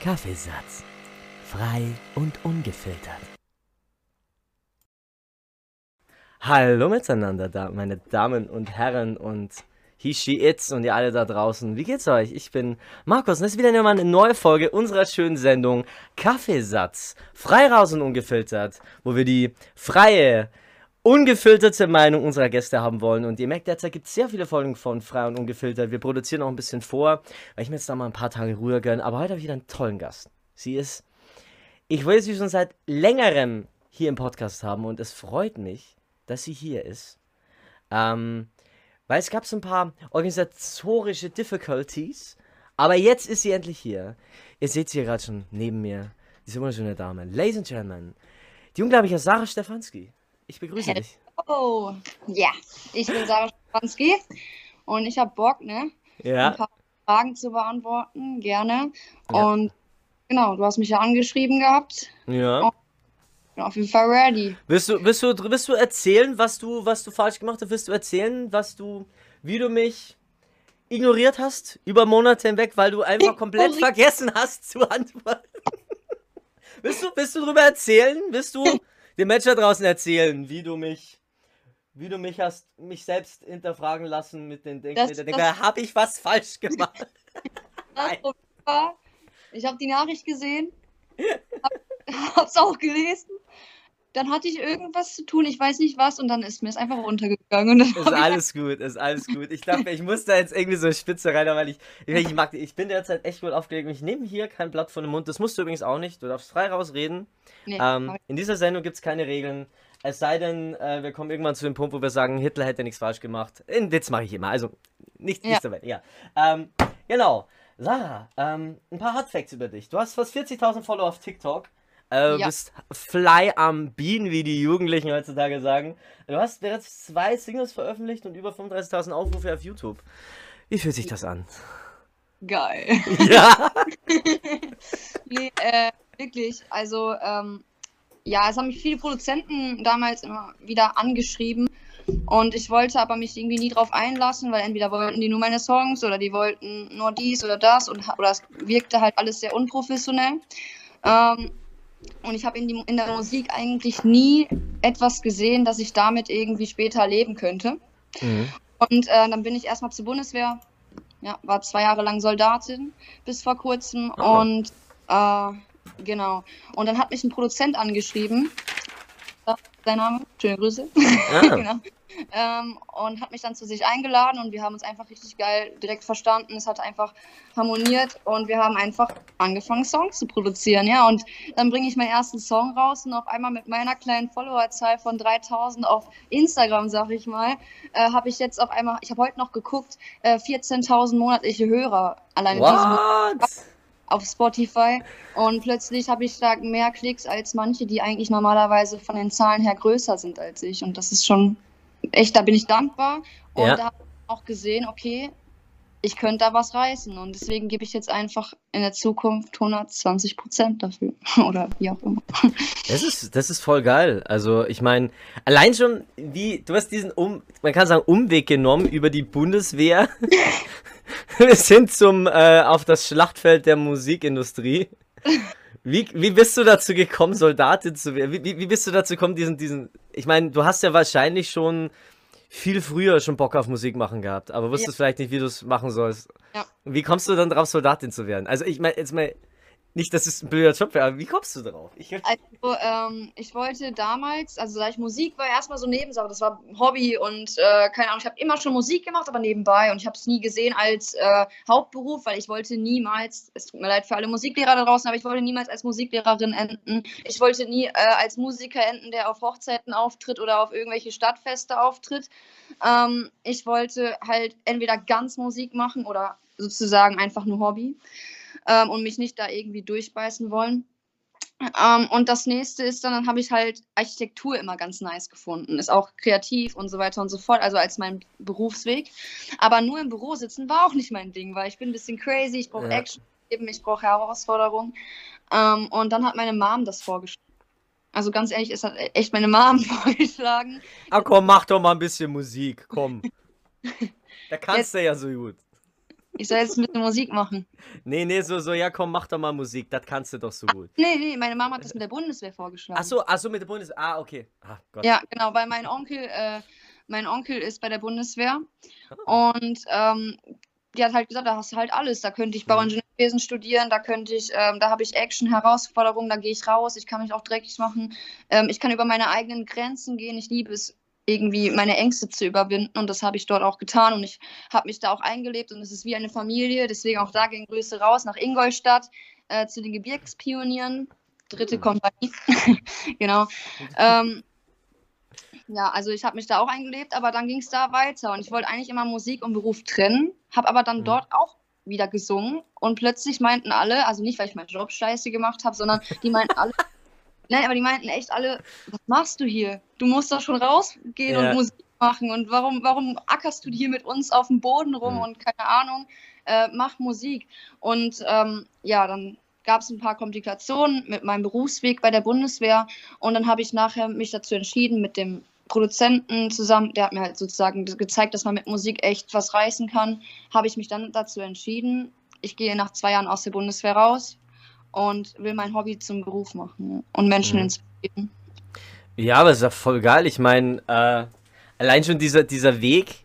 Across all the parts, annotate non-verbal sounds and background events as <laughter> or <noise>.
Kaffeesatz. Frei und ungefiltert. Hallo miteinander, meine Damen und Herren und he, she, its und ihr alle da draußen. Wie geht's euch? Ich bin Markus und das ist wieder eine neue Folge unserer schönen Sendung Kaffeesatz. Frei raus und ungefiltert, wo wir die freie, ungefilterte Meinung unserer Gäste haben wollen. Und ihr merkt, derzeit gibt es sehr viele Folgen von Frei und Ungefiltert. Wir produzieren auch ein bisschen vor, weil ich mir jetzt da mal ein paar Tage Ruhe gönne. Aber heute habe ich wieder einen tollen Gast. Sie ist, ich will sie schon seit längerem hier im Podcast haben und es freut mich, dass sie hier ist. Ähm, weil es gab so ein paar organisatorische Difficulties, aber jetzt ist sie endlich hier. Ihr seht sie gerade schon neben mir, diese wunderschöne Dame. Ladies and Gentlemen, die unglaubliche Sarah Stefanski. Ich begrüße Hello. dich. Oh, ja, ich bin Sarah Stefanski und ich habe Bock, ne, ein Ja, paar Fragen zu beantworten, gerne. Ja. Und genau, du hast mich ja angeschrieben gehabt. ja. Bin auf jeden Fall ready. Willst du, willst du, willst du erzählen, was du, was du falsch gemacht hast? Willst du erzählen, was du, wie du mich ignoriert hast über Monate hinweg, weil du einfach <laughs> komplett vergessen hast zu antworten? <laughs> willst du, willst du drüber erzählen? Willst du den Menschen da draußen erzählen, wie du mich, wie du mich hast, mich selbst hinterfragen lassen mit den Denk Das- mit der das- Denker, habe ich was falsch <laughs> gemacht? Ich habe die Nachricht gesehen, hab, <laughs> hab's auch gelesen. Dann hatte ich irgendwas zu tun, ich weiß nicht was, und dann ist mir es einfach runtergegangen. Ist alles gut, ist alles gut. Ich dachte, ich muss da jetzt irgendwie so Spitze rein, weil ich, ich, mag, ich bin derzeit echt gut aufgelegt und ich nehme hier kein Blatt von den Mund. Das musst du übrigens auch nicht. Du darfst frei rausreden. Nee, Ähm, in dieser Sendung gibt es keine Regeln. Es sei denn, äh, wir kommen irgendwann zu dem Punkt, wo wir sagen, Hitler hätte nichts falsch gemacht. In Witz mache ich immer. Also, nicht, Ja. nicht so weit. Ja. Ähm, genau. Sarah, ähm, ein paar Hardfacts über dich. Du hast fast 40.000 Follower auf TikTok. Äh, Ja. bist fly am Bean, wie die Jugendlichen heutzutage sagen. Du hast bereits zwei Singles veröffentlicht und über 35.000 Aufrufe auf YouTube. Wie fühlt sich das an? Geil. ja. <laughs> Nee, äh, wirklich. Also, ähm, ja, es haben mich viele Produzenten damals immer wieder angeschrieben. Und ich wollte aber mich irgendwie nie drauf einlassen, weil entweder wollten die nur meine Songs oder die wollten nur dies oder das und oder es wirkte halt alles sehr unprofessionell. Ähm, und ich habe in, die- in der Musik eigentlich nie etwas gesehen, dass ich damit irgendwie später leben könnte. Mhm. Und äh, dann bin ich erstmal zur Bundeswehr. Ja, war zwei Jahre lang Soldatin bis vor kurzem. Ah. Und äh, genau. Und dann hat mich ein Produzent angeschrieben. Ist sein Name. Schöne Grüße. Ah. <laughs> genau. Ähm, und hat mich dann zu sich eingeladen und wir haben uns einfach richtig geil direkt verstanden. Es hat einfach harmoniert und wir haben einfach angefangen, Songs zu produzieren. Ja, und dann bringe ich meinen ersten Song raus und auf einmal mit meiner kleinen Followerzahl von 3000 auf Instagram, sag ich mal, äh, habe ich jetzt auf einmal, ich habe heute noch geguckt, äh, 14.000 monatliche Hörer allein in diesem What? auf Spotify und plötzlich habe ich da mehr Klicks als manche, die eigentlich normalerweise von den Zahlen her größer sind als ich und das ist schon echt, da bin ich dankbar und Ja. da habe ich auch gesehen, okay, ich könnte da was reißen und deswegen gebe ich jetzt einfach in der Zukunft 120 Prozent dafür <laughs> oder wie auch immer. Das ist, das ist voll geil. Also, ich meine, allein schon, wie, du hast diesen, um, man kann sagen, Umweg genommen über die Bundeswehr <laughs> bis hin zum, äh, auf das Schlachtfeld der Musikindustrie. Wie, wie bist du dazu gekommen, Soldatin zu werden? Wie, wie, wie bist du dazu gekommen, diesen, diesen, ich meine, du hast ja wahrscheinlich schon viel früher schon Bock auf Musik machen gehabt, aber wusstest vielleicht nicht, wie du es machen sollst. Ja. Wie kommst du dann drauf, Soldatin zu werden? Also, ich meine, jetzt mal, nicht, dass es ein blöder Job wäre, aber wie kommst du drauf? Ich, Also, ähm, ich wollte damals, also sag ich, Musik war erstmal so Nebensache, das war ein Hobby und äh, keine Ahnung, ich habe immer schon Musik gemacht, aber nebenbei und ich habe es nie gesehen als äh, Hauptberuf, weil ich wollte niemals, es tut mir leid für alle Musiklehrer da draußen, aber ich wollte niemals als Musiklehrerin enden. Ich wollte nie äh, als Musiker enden, der auf Hochzeiten auftritt oder auf irgendwelche Stadtfeste auftritt. Ähm, ich wollte halt entweder ganz Musik machen oder sozusagen einfach nur Hobby ähm, und mich nicht da irgendwie durchbeißen wollen. Ähm, und das nächste ist dann, dann habe ich halt Architektur immer ganz nice gefunden. Ist auch kreativ und so weiter und so fort, also als mein Berufsweg. Aber nur im Büro sitzen war auch nicht mein Ding, weil ich bin ein bisschen crazy, ich brauche Ja. Action, eben, ich brauche Herausforderung. Ähm, und dann hat meine Mom das vorgeschlagen. Also ganz ehrlich, ist hat echt meine Mom <laughs> vorgeschlagen. Ah komm, mach doch mal ein bisschen Musik, komm. <laughs> Da kannst du ja so gut. Ich soll jetzt ein bisschen Musik machen. Nee, nee, so, so, ja komm, mach doch mal Musik, das kannst du doch so gut. Nee, nee, meine Mama hat das mit der Bundeswehr vorgeschlagen. Ach so, ach so, mit der Bundeswehr, ah, okay. Ah, Gott. Ja, genau, weil mein Onkel, äh, mein Onkel ist bei der Bundeswehr Ah. und ähm, die hat halt gesagt, da hast du halt alles. Da könnte ich Mhm. Bauingenieurwesen studieren, da könnte ich, ähm, da habe ich Action, Herausforderungen, da gehe ich raus, ich kann mich auch dreckig machen. Ähm, ich kann über meine eigenen Grenzen gehen. Ich liebe es, irgendwie meine Ängste zu überwinden und das habe ich dort auch getan und ich habe mich da auch eingelebt und es ist wie eine Familie. Deswegen auch da gehen Grüße raus nach Ingolstadt äh, zu den Gebirgspionieren. Dritte Mhm. Kompanie. <laughs> genau. Ähm, ja, also ich habe mich da auch eingelebt, aber dann ging es da weiter und ich wollte eigentlich immer Musik und Beruf trennen, habe aber dann Mhm. dort auch wieder gesungen und plötzlich meinten alle, also nicht, weil ich meinen Job scheiße gemacht habe, sondern die meinten alle, <laughs> nein, aber die meinten echt alle, was machst du hier? Du musst doch schon rausgehen Ja. und Musik machen und warum, warum ackerst du hier mit uns auf dem Boden rum Mhm. und keine Ahnung, äh, mach Musik. Und ähm, ja, dann gab es ein paar Komplikationen mit meinem Berufsweg bei der Bundeswehr und dann habe ich nachher mich dazu entschieden, mit dem Produzenten zusammen, der hat mir halt sozusagen gezeigt, dass man mit Musik echt was reißen kann, habe ich mich dann dazu entschieden, ich gehe nach zwei Jahren aus der Bundeswehr raus und will mein Hobby zum Beruf machen und Menschen Mhm. inspirieren. Ja, aber ist ja voll geil. Ich meine, äh, allein schon dieser, dieser Weg.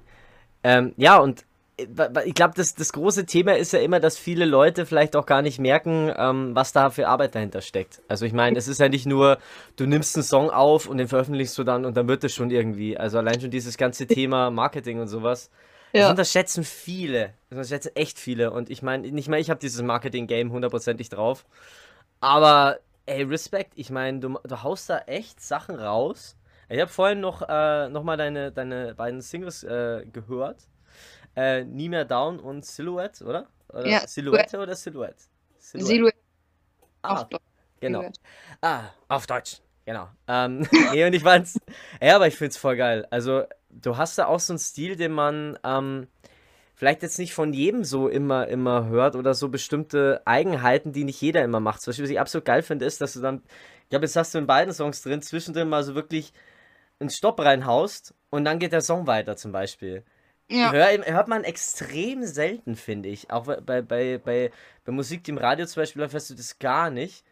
Ähm, ja, und äh, ich glaube, das, das große Thema ist ja immer, dass viele Leute vielleicht auch gar nicht merken, ähm, was da für Arbeit dahinter steckt. Also ich meine, es ist ja nicht nur, du nimmst einen Song auf und den veröffentlichst du dann und dann wird es schon irgendwie. Also allein schon dieses ganze Thema Marketing und sowas. Das unterschätzen viele. Das unterschätzen echt viele. Und ich meine, nicht mal ich habe dieses Marketing-Game hundertprozentig drauf. Aber, ey, Respekt. Ich meine, du, du haust da echt Sachen raus. Ich habe vorhin noch, äh, noch mal deine, deine beiden Singles äh, gehört. Äh, Nie mehr Down und Silhouette, oder? oder Ja, Silhouette oder Silhouette? Silhouette Ah, auf Deutsch. genau. Silhouette. Ah, auf Deutsch. Genau. Ähm, <laughs> nee, und ich fand's. Ja, aber ich find's voll geil. Also, du hast da auch so einen Stil, den man ähm, vielleicht jetzt nicht von jedem so immer, immer hört oder so bestimmte Eigenheiten, die nicht jeder immer macht. Zum Beispiel, was ich absolut geil finde, ist, dass du dann, ich glaube, jetzt hast du in beiden Songs drin, zwischendrin mal so wirklich einen Stopp reinhaust und dann geht der Song weiter zum Beispiel. Ja, Hör, hört man extrem selten, finde ich. Auch bei, bei, bei, bei, Musik, die im Radio zum Beispiel läuft, hörst du das gar nicht.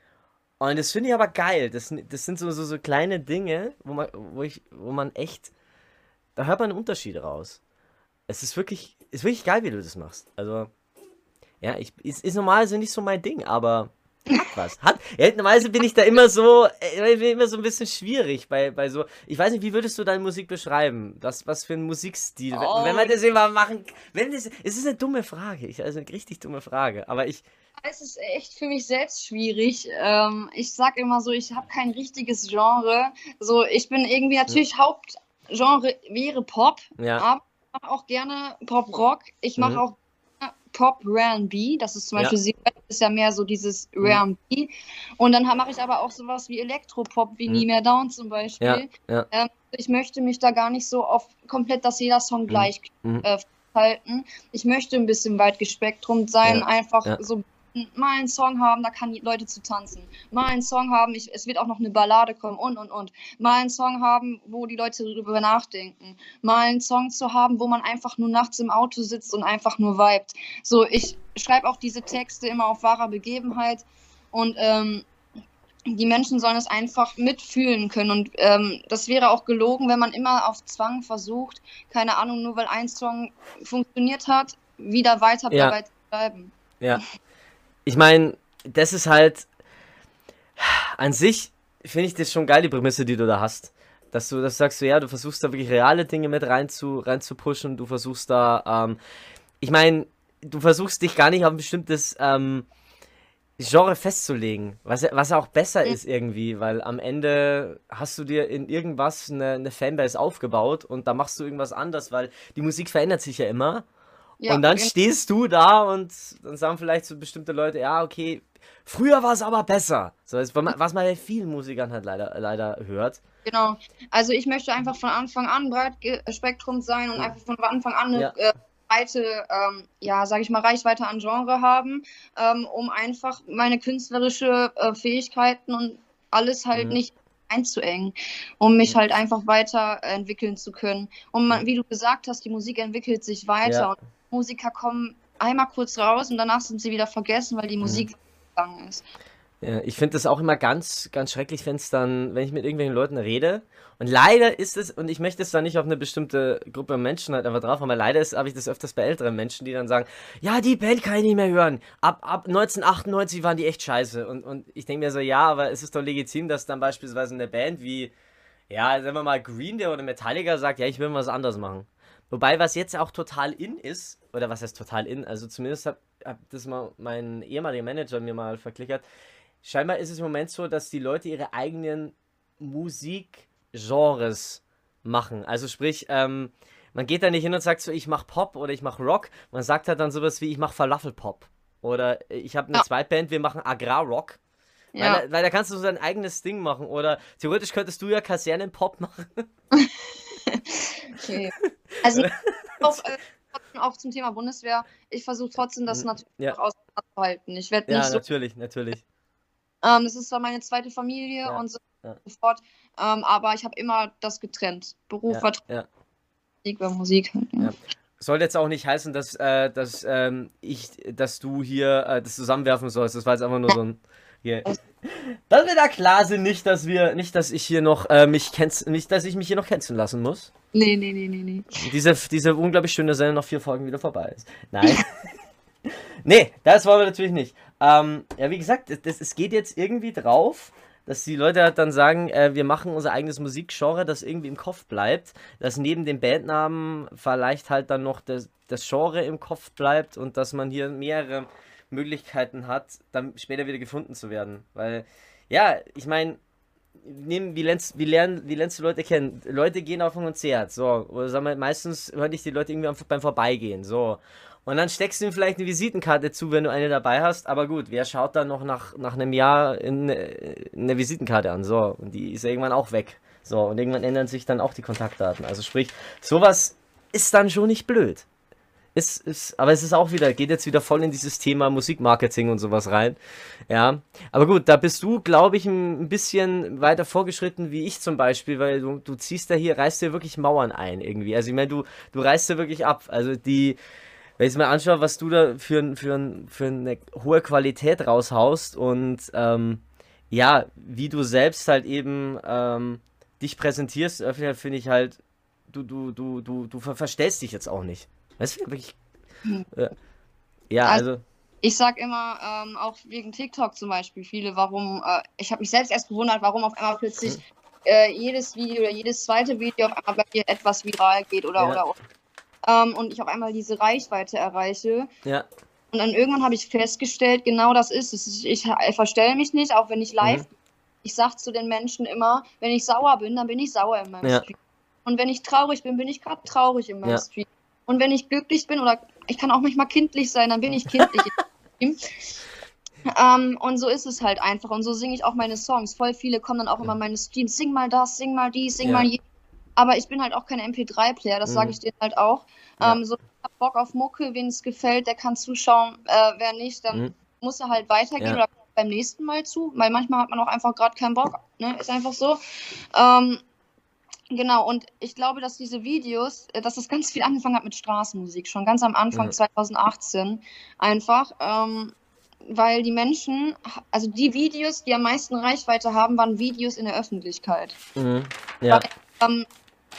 Und das finde ich aber geil. Das, sind- das sind so, so, so kleine Dinge, wo man, wo ich, wo man echt, da hört man einen Unterschied raus. Es ist wirklich, ist wirklich geil, wie du das machst. Also, ja, ich, ist, ist normalerweise nicht so mein Ding, aber hat was. Hat, ja, normalerweise bin ich da immer so, äh, ich bin immer so ein bisschen schwierig bei, bei so, ich weiß nicht, wie würdest du deine Musik beschreiben? Was, was für ein Musikstil? Wenn, Oh. wenn wir das immer machen, wenn das, es ist eine dumme Frage, ich, also eine richtig dumme Frage, aber ich, es ist echt für mich selbst schwierig. Ähm, ich sag immer so, ich habe kein richtiges Genre. So, ich bin irgendwie natürlich Hauptgenre wäre Pop, ja, aber ich mache auch gerne Pop-Rock. Ich mache Mhm. auch gerne Pop-R&B. Das ist zum Ja. Beispiel, sie ist ja mehr so dieses Mhm. R&B. Und dann mache ich aber auch sowas wie Elektropop, wie Mhm. Nie mehr Down zum Beispiel. ja, ja, Ich möchte mich da gar nicht so auf komplett, dass jeder Song gleich mhm. äh, halten. Ich möchte ein bisschen weit gespektrum sein, Ja, einfach ja. so mal einen Song haben, da kann die Leute zu tanzen. Mal einen Song haben, ich, es wird auch noch eine Ballade kommen und und und. Mal einen Song haben, wo die Leute darüber nachdenken. Mal einen Song zu haben, wo man einfach nur nachts im Auto sitzt und einfach nur vibet. So, ich schreibe auch diese Texte immer auf wahrer Begebenheit und ähm, die Menschen sollen es einfach mitfühlen können. Und ähm, das wäre auch gelogen, wenn man immer auf Zwang versucht, keine Ahnung, nur weil ein Song funktioniert hat, wieder weiter Ja. dabei zu bleiben. Ja. <laughs> Ich meine, das ist halt an sich finde ich das schon geil, die Prämisse, die du da hast. Dass du das sagst, so, ja, du versuchst da wirklich reale Dinge mit rein zu, rein zu pushen, du versuchst da, ähm, ich meine, du versuchst dich gar nicht auf ein bestimmtes ähm, Genre festzulegen, was, was auch besser Mhm. ist irgendwie, weil am Ende hast du dir in irgendwas eine, eine Fanbase aufgebaut und da machst du irgendwas anders, weil die Musik verändert sich ja immer. Ja, und dann gen- stehst du da und dann sagen vielleicht so bestimmte Leute, ja, okay, früher war es aber besser. So, das, was man bei vielen Musikern halt leider, leider hört. Genau. Also ich möchte einfach von Anfang an breit Spektrum sein und Ja. einfach von Anfang an eine Ja. äh, breite, ähm, ja, sage ich mal, Reichweite an Genre haben, ähm, um einfach meine künstlerische äh, Fähigkeiten und alles halt Mhm. nicht einzuengen, um mich halt einfach weiter äh, entwickeln zu können. Und man, wie du gesagt hast, die Musik entwickelt sich weiter Ja. Musiker kommen einmal kurz raus und danach sind sie wieder vergessen, weil die mhm. Musik gegangen ist. Ja, ich finde das auch immer ganz, ganz schrecklich, wenn es dann, wenn ich mit irgendwelchen Leuten rede. Und leider ist es, und ich möchte es da nicht auf eine bestimmte Gruppe Menschen halt einfach drauf, aber leider habe ich das öfters bei älteren Menschen, die dann sagen, ja, die Band kann ich nicht mehr hören. Ab, ab 1998 waren die echt scheiße. Und, und ich denke mir so, ja, aber es ist doch legitim, dass dann beispielsweise eine Band wie, ja, sagen wir mal, Green Day oder Metallica sagt, ja, ich will was anderes machen. Wobei, was jetzt auch total in ist, oder was heißt total in, also zumindest hat, hat das mal mein ehemaliger Manager mir mal verklickert, scheinbar ist es im Moment so, dass die Leute ihre eigenen Musikgenres machen. Also sprich, ähm, man geht da nicht hin und sagt so, ich mach Pop oder ich mach Rock. Man sagt halt dann sowas wie, ich mach Falafelpop. Oder ich habe eine ja. Zweitband, wir machen Agrarrock. Ja. Weil, weil, da kannst du so dein eigenes Ding machen. Oder theoretisch könntest du ja Kasernenpop machen. <laughs> <laughs> <laughs> okay. <laughs> Also auch, äh, auch, zum Thema Bundeswehr, ich versuche trotzdem das natürlich ja. auch auszuhalten. Ich werde nicht ja, natürlich, natürlich. Ähm, das ist zwar meine zweite Familie ja, und so ja. fort, ähm, aber ich habe immer das getrennt. Beruf war ja, Musik war Musik. Halt, Soll jetzt auch nicht heißen, dass, äh, dass, ähm, ich, dass du hier äh, das zusammenwerfen sollst. Das war jetzt einfach nur so ein. Hier. Dass wir da klar sind, nicht, dass wir, nicht, dass ich hier noch äh, mich kennst, nicht, dass ich mich hier noch canceln lassen muss. Nee, nee, nee, nee, nee. Diese, diese unglaublich schöne Sendung nach vier Folgen wieder vorbei ist. Nein. <laughs> nee, das wollen wir natürlich nicht. Ähm, ja, wie gesagt, das, es geht jetzt irgendwie drauf, dass die Leute halt dann sagen, äh, wir machen unser eigenes Musikgenre, das irgendwie im Kopf bleibt, dass neben dem Bandnamen vielleicht halt dann noch das, das Genre im Kopf bleibt und dass man hier mehrere Möglichkeiten hat, dann später wieder gefunden zu werden. Weil, ja, ich meine, nehmen, wie lernst, wie, lernen, wie lernst du Leute kennen? Leute gehen auf ein Konzert, so, oder sagen wir, meistens hören dich die Leute irgendwie beim Vorbeigehen, so. Und dann steckst du ihm vielleicht eine Visitenkarte zu, wenn du eine dabei hast. Aber gut, wer schaut dann noch nach, nach einem Jahr in eine Visitenkarte an? So, und die ist irgendwann auch weg. So, und irgendwann ändern sich dann auch die Kontaktdaten. Also sprich, sowas ist dann schon nicht blöd. Ist, ist, aber es ist auch wieder, geht jetzt wieder voll in dieses Thema Musikmarketing und sowas rein. Ja. Aber gut, da bist du, glaube ich, ein bisschen weiter vorgeschritten wie ich zum Beispiel, weil du, du ziehst da hier, reißt dir wirklich Mauern ein irgendwie. Also ich meine, du, du reißt dir wirklich ab. Also die, wenn ich mir anschaue, was du da für, für, für eine hohe Qualität raushaust und ähm, ja, wie du selbst halt eben ähm, dich präsentierst, finde ich halt, du, du, du, du, du verstellst dich jetzt auch nicht. Weißt du, wirklich. Äh, ja, also, also. Ich sag immer, ähm, auch wegen TikTok zum Beispiel, viele, warum, äh, ich habe mich selbst erst gewundert, warum auf einmal plötzlich hm. äh, jedes Video oder jedes zweite Video auf einmal bei mir etwas viral geht oder, ja. oder, ähm, und ich auf einmal diese Reichweite erreiche. Ja. Und dann irgendwann habe ich festgestellt, genau das ist es. Ich, ich, ich verstelle mich nicht, auch wenn ich live. Mhm. Ich sage zu den Menschen immer, wenn ich sauer bin, dann bin ich sauer in meinem ja. Stream. Und wenn ich traurig bin, bin ich gerade traurig in meinem ja. Stream. Und wenn ich glücklich bin, oder ich kann auch manchmal kindlich sein, dann bin ich kindlich. <laughs> Ähm, und so ist es halt einfach. Und so singe ich auch meine Songs. Voll viele kommen dann auch immer in meine Streams. Sing mal das, sing mal dies, sing ja. mal jenes. Aber ich bin halt auch kein MP3-Player, das mhm. sage ich dir halt auch. Ja. Ähm, so, ich hab Bock auf Mucke, wen es gefällt, der kann zuschauen. Äh, wer nicht, dann mhm. muss er halt weitergehen ja. oder beim nächsten Mal zu, weil manchmal hat man auch einfach gerade keinen Bock. Ne? Ist einfach so. Ähm, Genau, und ich glaube, dass diese Videos, äh, dass das ganz viel angefangen hat mit Straßenmusik, schon ganz am Anfang ja. 2018 einfach, ähm, weil die Menschen, also die Videos, die am meisten Reichweite haben, waren Videos in der Öffentlichkeit. Mhm. Ja. Weil, ähm,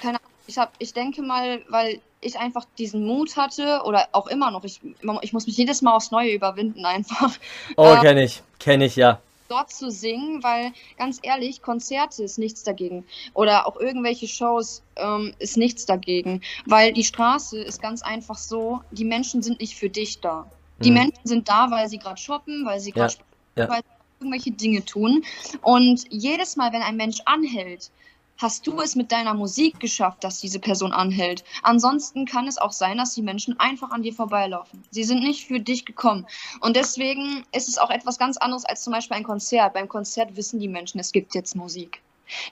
keine Ahnung, ich, hab, ich denke mal, weil ich einfach diesen Mut hatte oder auch immer noch, ich, ich muss mich jedes Mal aufs Neue überwinden einfach. Oh, ähm, kenne ich, kenne ich, ja dort zu singen, weil ganz ehrlich, Konzerte ist nichts dagegen. Oder auch irgendwelche Shows ähm, ist nichts dagegen. Weil die Straße ist ganz einfach so, die Menschen sind nicht für dich da. Die mhm. Menschen sind da, weil sie gerade shoppen, weil sie gerade ja. ja. irgendwelche Dinge tun. Und jedes Mal, wenn ein Mensch anhält, hast du es mit deiner Musik geschafft, dass diese Person anhält. Ansonsten kann es auch sein, dass die Menschen einfach an dir vorbeilaufen. Sie sind nicht für dich gekommen. Und deswegen ist es auch etwas ganz anderes als zum Beispiel ein Konzert. Beim Konzert wissen die Menschen, es gibt jetzt Musik.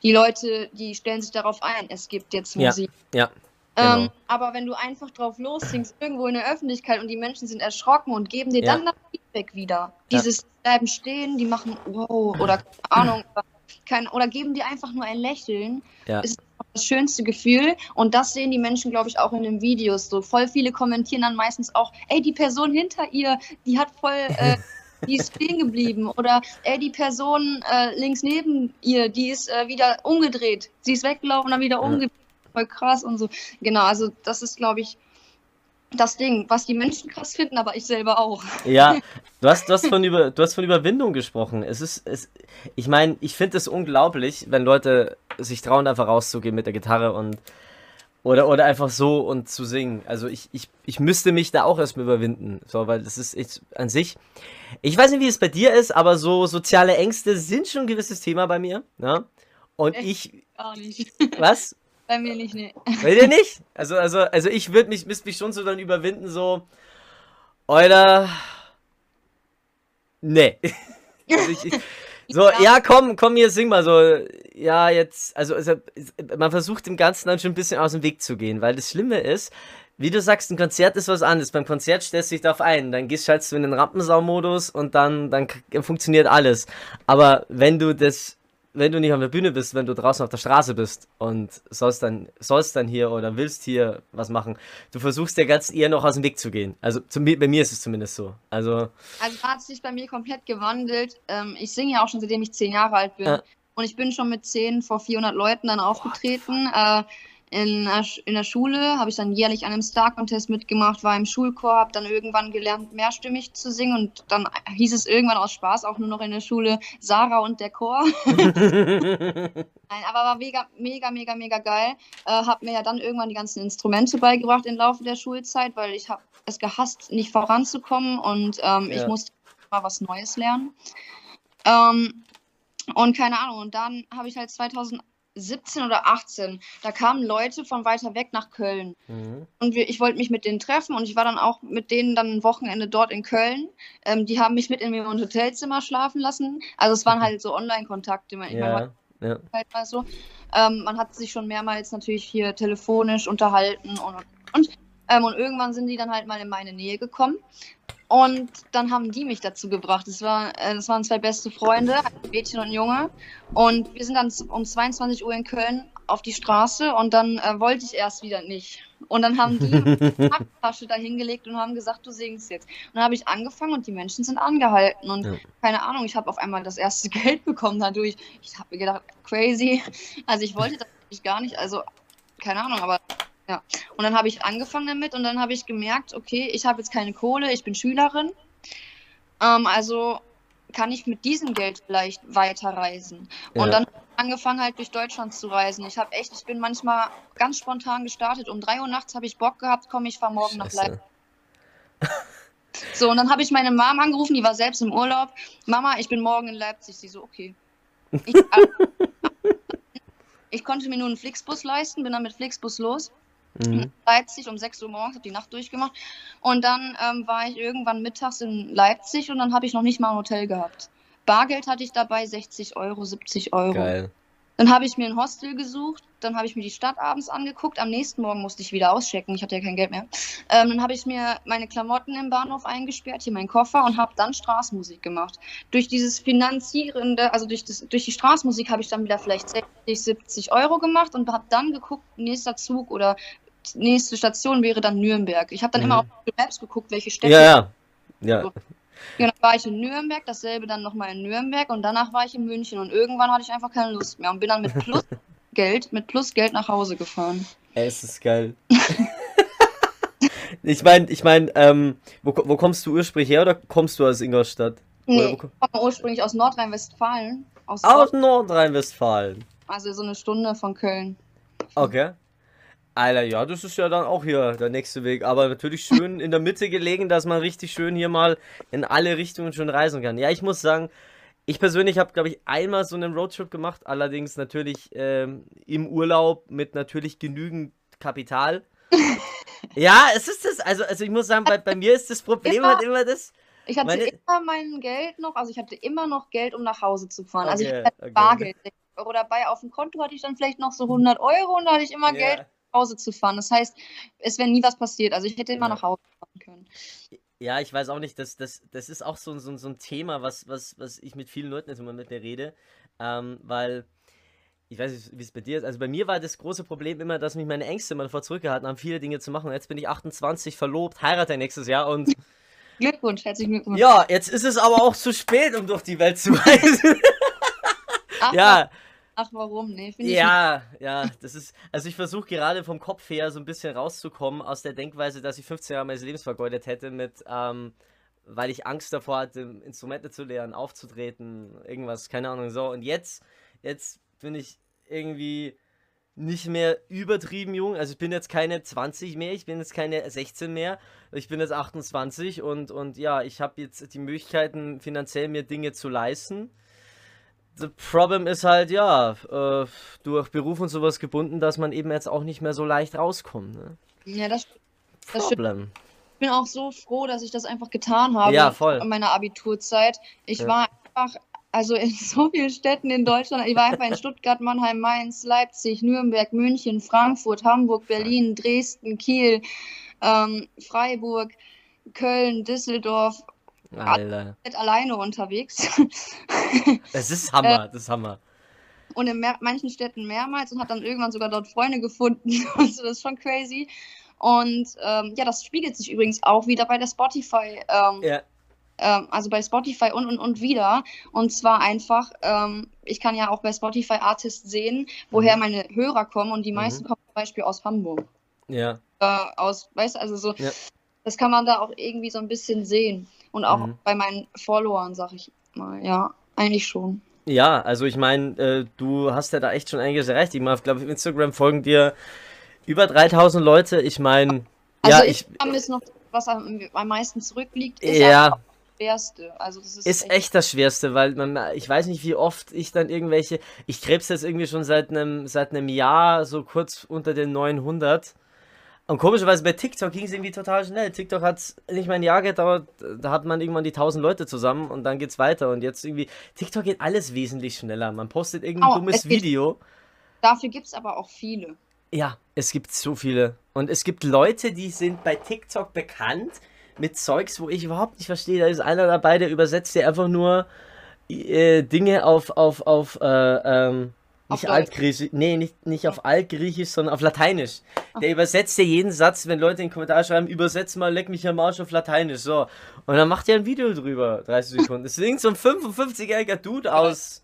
Die Leute, die stellen sich darauf ein, es gibt jetzt Musik. Ja. ja. Ähm, genau. Ähm, aber wenn du einfach drauf lossingst, irgendwo in der Öffentlichkeit und die Menschen sind erschrocken und geben dir ja. dann das Feedback wieder. Dieses ja. bleiben stehen, die machen wow oder keine Ahnung, <clears throat> kein, oder geben dir einfach nur ein Lächeln, ja. ist das schönste Gefühl und das sehen die Menschen, glaube ich, auch in den Videos. So voll viele kommentieren dann meistens auch, ey, die Person hinter ihr, die hat voll, äh, <laughs> die ist stehen geblieben oder ey, die Person äh, links neben ihr, die ist äh, wieder umgedreht, sie ist weggelaufen, dann wieder umgedreht, voll krass und so. Genau, also das ist, glaube ich, das Ding, was die Menschen krass finden, aber ich selber auch. Ja, <laughs> du hast, du hast, von, über, du hast von Überwindung gesprochen. Es ist, es, ich meine, ich finde es unglaublich, wenn Leute sich trauen, einfach rauszugehen mit der Gitarre und oder, oder einfach so und zu singen. Also ich, ich, ich müsste mich da auch erstmal überwinden. So, weil das ist ich, an sich. Ich weiß nicht, wie es bei dir ist, aber so soziale Ängste sind schon ein gewisses Thema bei mir. Ne? Und Echt? ich. Gar nicht. Was? Bei mir nicht, nee. Bei dir nicht? Also, also, also ich würde mich, müsste mich schon so dann überwinden, so. Oder. Nee. <laughs> Also ich, ich, so, ja, komm, komm hier, sing mal so. Ja, jetzt, also, also man versucht dem Ganzen dann schon ein bisschen aus dem Weg zu gehen, weil das Schlimme ist, wie du sagst, ein Konzert ist was anderes. Beim Konzert stellst du dich darauf ein, dann gehst schaltest du in den Rampensau-Modus und dann, dann funktioniert alles. Aber wenn du das, wenn du nicht auf der Bühne bist, wenn du draußen auf der Straße bist und sollst dann, sollst dann hier oder willst hier was machen, du versuchst der ganz eher noch aus dem Weg zu gehen. Also zum, bei mir ist es zumindest so. Also, Also hat sich bei mir komplett gewandelt. Ähm, ich singe ja auch schon seitdem ich zehn Jahre alt bin. Ja. Und ich bin schon mit zehn vor 400 Leuten dann aufgetreten. Äh, in, der in der Schule habe ich dann jährlich an einem Star-Contest mitgemacht, war im Schulchor, habe dann irgendwann gelernt, mehrstimmig zu singen. Und dann hieß es irgendwann aus Spaß auch nur noch in der Schule Sarah und der Chor. <laughs> Nein, aber war mega, mega, mega, mega geil. Äh, hab mir ja dann irgendwann die ganzen Instrumente beigebracht im Laufe der Schulzeit, weil ich habe es gehasst, nicht voranzukommen und ähm, ich Ja. musste mal was Neues lernen. Ähm, und keine Ahnung, und dann habe ich halt 2017 oder 18, da kamen Leute von weiter weg nach Köln. Mhm. Und wir, ich wollte mich mit denen treffen und ich war dann auch mit denen dann ein Wochenende dort in Köln. Ähm, die haben mich mit in ihrem Hotelzimmer schlafen lassen. Also es waren halt so Online-Kontakte. Ich meine, ja, ja. halt mal so. Ähm, man hat sich schon mehrmals natürlich hier telefonisch unterhalten und und, und. Ähm, und irgendwann sind die dann halt mal in meine Nähe gekommen. Und dann haben die mich dazu gebracht. Das, war, äh, das waren zwei beste Freunde, ein Mädchen und ein Junge. Und wir sind dann um 22 Uhr in Köln auf die Straße und dann äh, wollte ich erst wieder nicht. Und dann haben die <laughs> eine Tasche da hingelegt und haben gesagt, du singst jetzt. Und dann habe ich angefangen und die Menschen sind angehalten. Und Ja. keine Ahnung, ich habe auf einmal das erste <laughs> Geld bekommen dadurch. Ich habe mir gedacht, crazy. Also ich wollte das eigentlich gar nicht. Also keine Ahnung, aber ja. Und dann habe ich angefangen damit und dann habe ich gemerkt, okay, ich habe jetzt keine Kohle, ich bin Schülerin. Ähm, also kann ich mit diesem Geld vielleicht weiterreisen. Ja. Und dann habe ich angefangen halt durch Deutschland zu reisen. Ich habe echt, ich bin manchmal ganz spontan gestartet. Um 3 Uhr nachts habe ich Bock gehabt, komm, ich fahre morgen nach Leipzig. So, und dann habe ich meine Mom angerufen, die war selbst im Urlaub. Mama, ich bin morgen in Leipzig. Sie so, okay. Ich, <laughs> ich konnte mir nur einen Flixbus leisten, bin dann mit Flixbus los. Mhm. Leipzig um 6 Uhr morgens, habe die Nacht durchgemacht. Und dann ähm, war ich irgendwann mittags in Leipzig und dann habe ich noch nicht mal ein Hotel gehabt. Bargeld hatte ich dabei, 60 Euro, 70 Euro. Geil. Dann habe ich mir ein Hostel gesucht, dann habe ich mir die Stadt abends angeguckt. Am nächsten Morgen musste ich wieder auschecken, ich hatte ja kein Geld mehr. Ähm, dann habe ich mir meine Klamotten im Bahnhof eingesperrt, hier meinen Koffer und habe dann Straßenmusik gemacht. Durch dieses finanzierende, also durch, das, durch die Straßenmusik habe ich dann wieder vielleicht 60, 70 Euro gemacht und habe dann geguckt, nächster Zug oder nächste Station wäre dann Nürnberg. Ich habe dann Mhm. immer auf Google Maps geguckt, welche Städte Ja, ja. Ja. ja, dann war ich in Nürnberg, dasselbe dann nochmal in Nürnberg und danach war ich in München und irgendwann hatte ich einfach keine Lust mehr und bin dann mit <laughs> Plusgeld, mit Plusgeld nach Hause gefahren. Ey, es ist geil. <laughs> ich meine, ich meine, ähm, wo, wo kommst du ursprünglich her oder kommst du aus Ingolstadt? Nee, ich ko- komme ursprünglich aus Nordrhein-Westfalen, aus Aus Nordrhein-Westfalen. also so eine Stunde von Köln. Okay. Alter, ja, das ist ja dann auch hier der nächste Weg. Aber natürlich schön in der Mitte gelegen, dass man richtig schön hier mal in alle Richtungen schon reisen kann. Ja, ich muss sagen, ich persönlich habe, glaube ich, einmal so einen Roadtrip gemacht. Allerdings natürlich ähm, im Urlaub mit natürlich genügend Kapital. <laughs> ja, es ist das. Also, also ich muss sagen, bei, bei mir ist das Problem Immer- halt immer das. Ich hatte Meine- immer mein Geld noch, also ich hatte immer noch Geld, um nach Hause zu fahren. also ich Okay, hatte okay. Bargeld, 60 Euro dabei. Auf dem Konto hatte ich dann vielleicht noch so 100 Euro und da hatte ich immer Geld, Ja. Nach Hause zu fahren. Das heißt, es wäre nie was passiert. Also ich hätte immer Ja. nach Hause fahren können. Ja, ich weiß auch nicht, das, das, das ist auch so, so, so ein Thema, was, was, was ich mit vielen Leuten jetzt immer mit mir rede, ähm, weil ich weiß nicht, wie es bei dir ist. Also bei mir war das große Problem immer, dass mich meine Ängste immer davor zurückgehalten haben, viele Dinge zu machen. Jetzt bin ich 28, verlobt, heirate nächstes Jahr und. Glückwunsch, herzlichen Glückwunsch. Ja, jetzt ist es aber auch zu spät, um durch die Welt zu reisen. Ja. Ach, warum? Ich. Ja, ja, das ist. Also ich versuche gerade vom Kopf her so ein bisschen rauszukommen aus der Denkweise, dass ich 15 Jahre meines Lebens vergeudet hätte mit, ähm, weil ich Angst davor hatte, Instrumente zu lernen, aufzutreten, irgendwas, keine Ahnung, so. Und jetzt, jetzt bin ich irgendwie nicht mehr übertrieben jung. Also ich bin jetzt keine 20 mehr, ich bin jetzt keine 16 mehr. Ich bin jetzt 28 und, und ja, ich habe jetzt die Möglichkeiten, finanziell mir Dinge zu leisten. Das Problem ist halt, ja, äh, durch Beruf und sowas gebunden, dass man eben jetzt auch nicht mehr so leicht rauskommt. Ne? Ja, das, das Problem. Ich bin auch so froh, dass ich das einfach getan habe ja, voll. in meiner Abiturzeit. Ich ja. war einfach also in <laughs> so vielen Städten in Deutschland. Ich war einfach in Stuttgart, Mannheim, Mainz, Leipzig, Nürnberg, München, Frankfurt, Hamburg, Berlin, Dresden, Kiel, ähm, Freiburg, Köln, Düsseldorf. Alter. alleine unterwegs. <laughs> Das ist Hammer, das ist Hammer. Und in mehr, manchen Städten mehrmals und hat dann irgendwann sogar dort Freunde gefunden. <laughs> Also das ist schon crazy. Und ähm, ja, das spiegelt sich übrigens auch wieder bei der Spotify ähm, ja ähm, also bei Spotify und und und wieder. Und zwar einfach, ähm, ich kann ja auch bei Spotify Artists sehen, woher mhm. meine Hörer kommen und die mhm. meisten mhm. kommen zum Beispiel aus Hamburg. Ja. Äh, aus, weißt du, also so, ja. das kann man da auch irgendwie so ein bisschen sehen. Und auch mhm. bei meinen Followern, sag ich mal, ja, eigentlich schon. Ja, also ich meine, äh, du hast ja da echt schon einiges erreicht. Ich glaube, auf Instagram folgen dir über 3000 Leute. Ich meine, also ja, ich. ich ist noch, was am, am meisten zurückliegt, ist ja schwerste. Also das ist, ist echt, echt, das Schwerste, weil man, ich weiß nicht, wie oft ich dann irgendwelche, ich krebs jetzt irgendwie schon seit einem, seit einem Jahr so kurz unter den 900. Und komischerweise bei TikTok ging es irgendwie total schnell. TikTok hat nicht mal ein Jahr gedauert, da hat man irgendwann die 1000 Leute zusammen und dann geht's weiter. Und jetzt irgendwie, TikTok geht alles wesentlich schneller. Man postet irgendein oh, dummes Video. dafür gibt es aber auch viele. Ja, es gibt so viele. Und es gibt Leute, die sind bei TikTok bekannt, mit Zeugs, wo ich überhaupt nicht verstehe. Da ist einer dabei, der übersetzt dir einfach nur äh, Dinge auf, auf, auf, äh, ähm, nicht auf altgriechisch, nee, nicht, nicht auf altgriechisch, sondern auf lateinisch. Der übersetzt dir jeden Satz, wenn Leute in den Kommentar schreiben, übersetz mal, leck mich am Arsch auf lateinisch, so. Und dann macht er ein Video drüber, 30 Sekunden. Das ist so ein 55-jähriger Dude aus,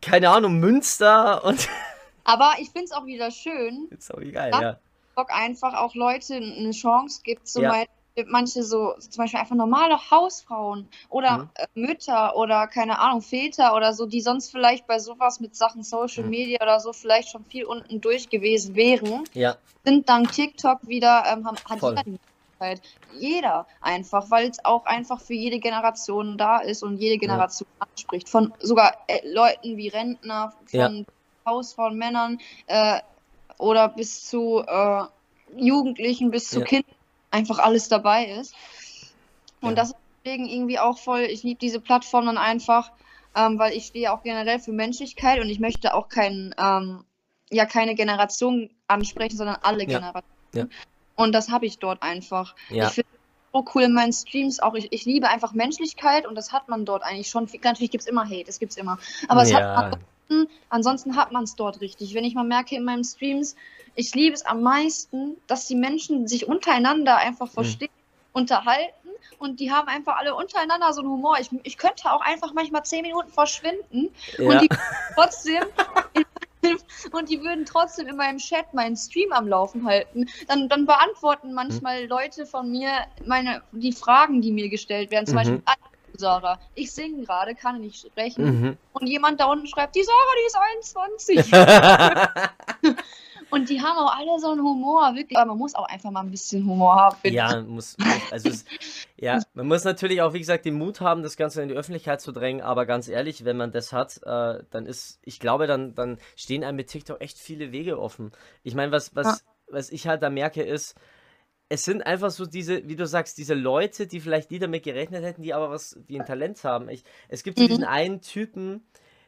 keine Ahnung, Münster und... <laughs> Aber ich finde es auch wieder schön. Ist auch egal, ja. Bock einfach auch Leute eine Chance gibt, zum ja manche so, zum Beispiel einfach normale Hausfrauen oder mhm. Äh, Mütter oder keine Ahnung, Väter oder so, die sonst vielleicht bei sowas mit Sachen Social mhm. Media oder so vielleicht schon viel unten durch gewesen wären, ja. sind dann TikTok wieder, ähm, haben, hat jeder die Möglichkeit. Jeder einfach, weil es auch einfach für jede Generation da ist und jede Generation ja. anspricht. Von sogar äh, Leuten wie Rentner, von ja. Hausfrauen, Männern äh, oder bis zu äh, Jugendlichen, bis zu Kindern einfach alles dabei ist. Und ja. das ist deswegen irgendwie auch voll, ich liebe diese Plattform dann einfach, ähm, weil ich stehe auch generell für Menschlichkeit und ich möchte auch kein, ähm, ja, keine Generation ansprechen, sondern alle ja. Generationen. Ja. Und das habe ich dort einfach. Ja. Ich finde so cool in meinen Streams auch. Ich, ich liebe einfach Menschlichkeit und das hat man dort eigentlich schon. Natürlich gibt es immer Hate, es gibt es immer. Aber es hat man ansonsten, ansonsten hat man es dort richtig. Wenn ich mal merke in meinen Streams, ich liebe es am meisten, dass die Menschen sich untereinander einfach hm. verstehen, mhm. unterhalten und die haben einfach alle untereinander so einen Humor. Ich, ich könnte auch einfach manchmal zehn Minuten verschwinden ja. und die trotzdem <laughs> und die würden trotzdem in meinem Chat meinen Stream am Laufen halten. Dann, dann beantworten manchmal mhm. Leute von mir meine die Fragen, die mir gestellt werden. Zum mhm. Beispiel Sarah. Ich singe gerade, kann nicht sprechen. Mhm. Und jemand da unten schreibt, die Sarah, die ist 21. <laughs> und die haben auch alle so einen Humor, wirklich. Aber man muss auch einfach mal ein bisschen Humor haben. Ja, muss, also es, ja, man muss natürlich auch, wie gesagt, den Mut haben, das Ganze in die Öffentlichkeit zu drängen. Aber ganz ehrlich, wenn man das hat, äh, dann ist, ich glaube, dann, dann stehen einem mit TikTok echt viele Wege offen. Ich meine, was, was, ja. was ich halt da merke, ist, es sind einfach so diese, wie du sagst, diese Leute, die vielleicht nie damit gerechnet hätten, die aber was, die ein Talent haben. Ich, es gibt so mhm. diesen einen Typen,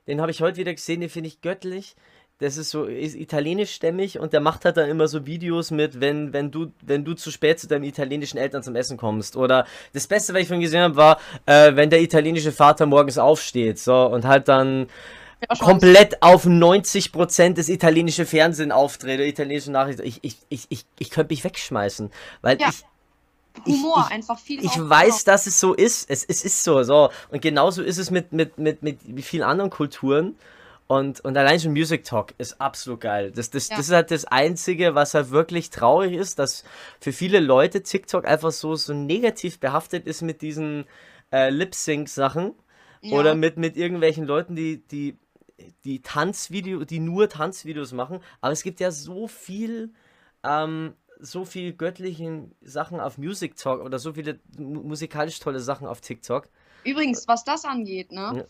den habe ich heute wieder gesehen, den finde ich göttlich. Das ist so, ist italienischstämmig und der macht halt dann immer so Videos mit, wenn, wenn du, wenn du zu spät zu deinen italienischen Eltern zum Essen kommst. Oder das Beste, was ich von gesehen habe, war, äh, wenn der italienische Vater morgens aufsteht, so, und halt dann, komplett auf 90% des italienischen Fernsehen auftrete, italienische Nachrichten. Ich, ich, ich, ich, ich könnte mich wegschmeißen, weil ja. ich. Humor, ich, einfach viel. Ich weiß, dass es so ist. Es, es ist so, so. Und genauso ist es mit, mit, mit, mit vielen anderen Kulturen. Und, und allein schon Music Talk ist absolut geil. Das, das, ja. das ist halt das Einzige, was halt wirklich traurig ist, dass für viele Leute TikTok einfach so, so negativ behaftet ist mit diesen äh, Lip-Sync-Sachen. Ja. Oder mit, mit irgendwelchen Leuten, die, die, die Tanzvideo, die nur Tanzvideos machen. Aber es gibt ja so viel, ähm, so viel göttlichen Sachen auf Music Talk oder so viele musikalisch tolle Sachen auf TikTok. Übrigens, was das angeht, ne? Ja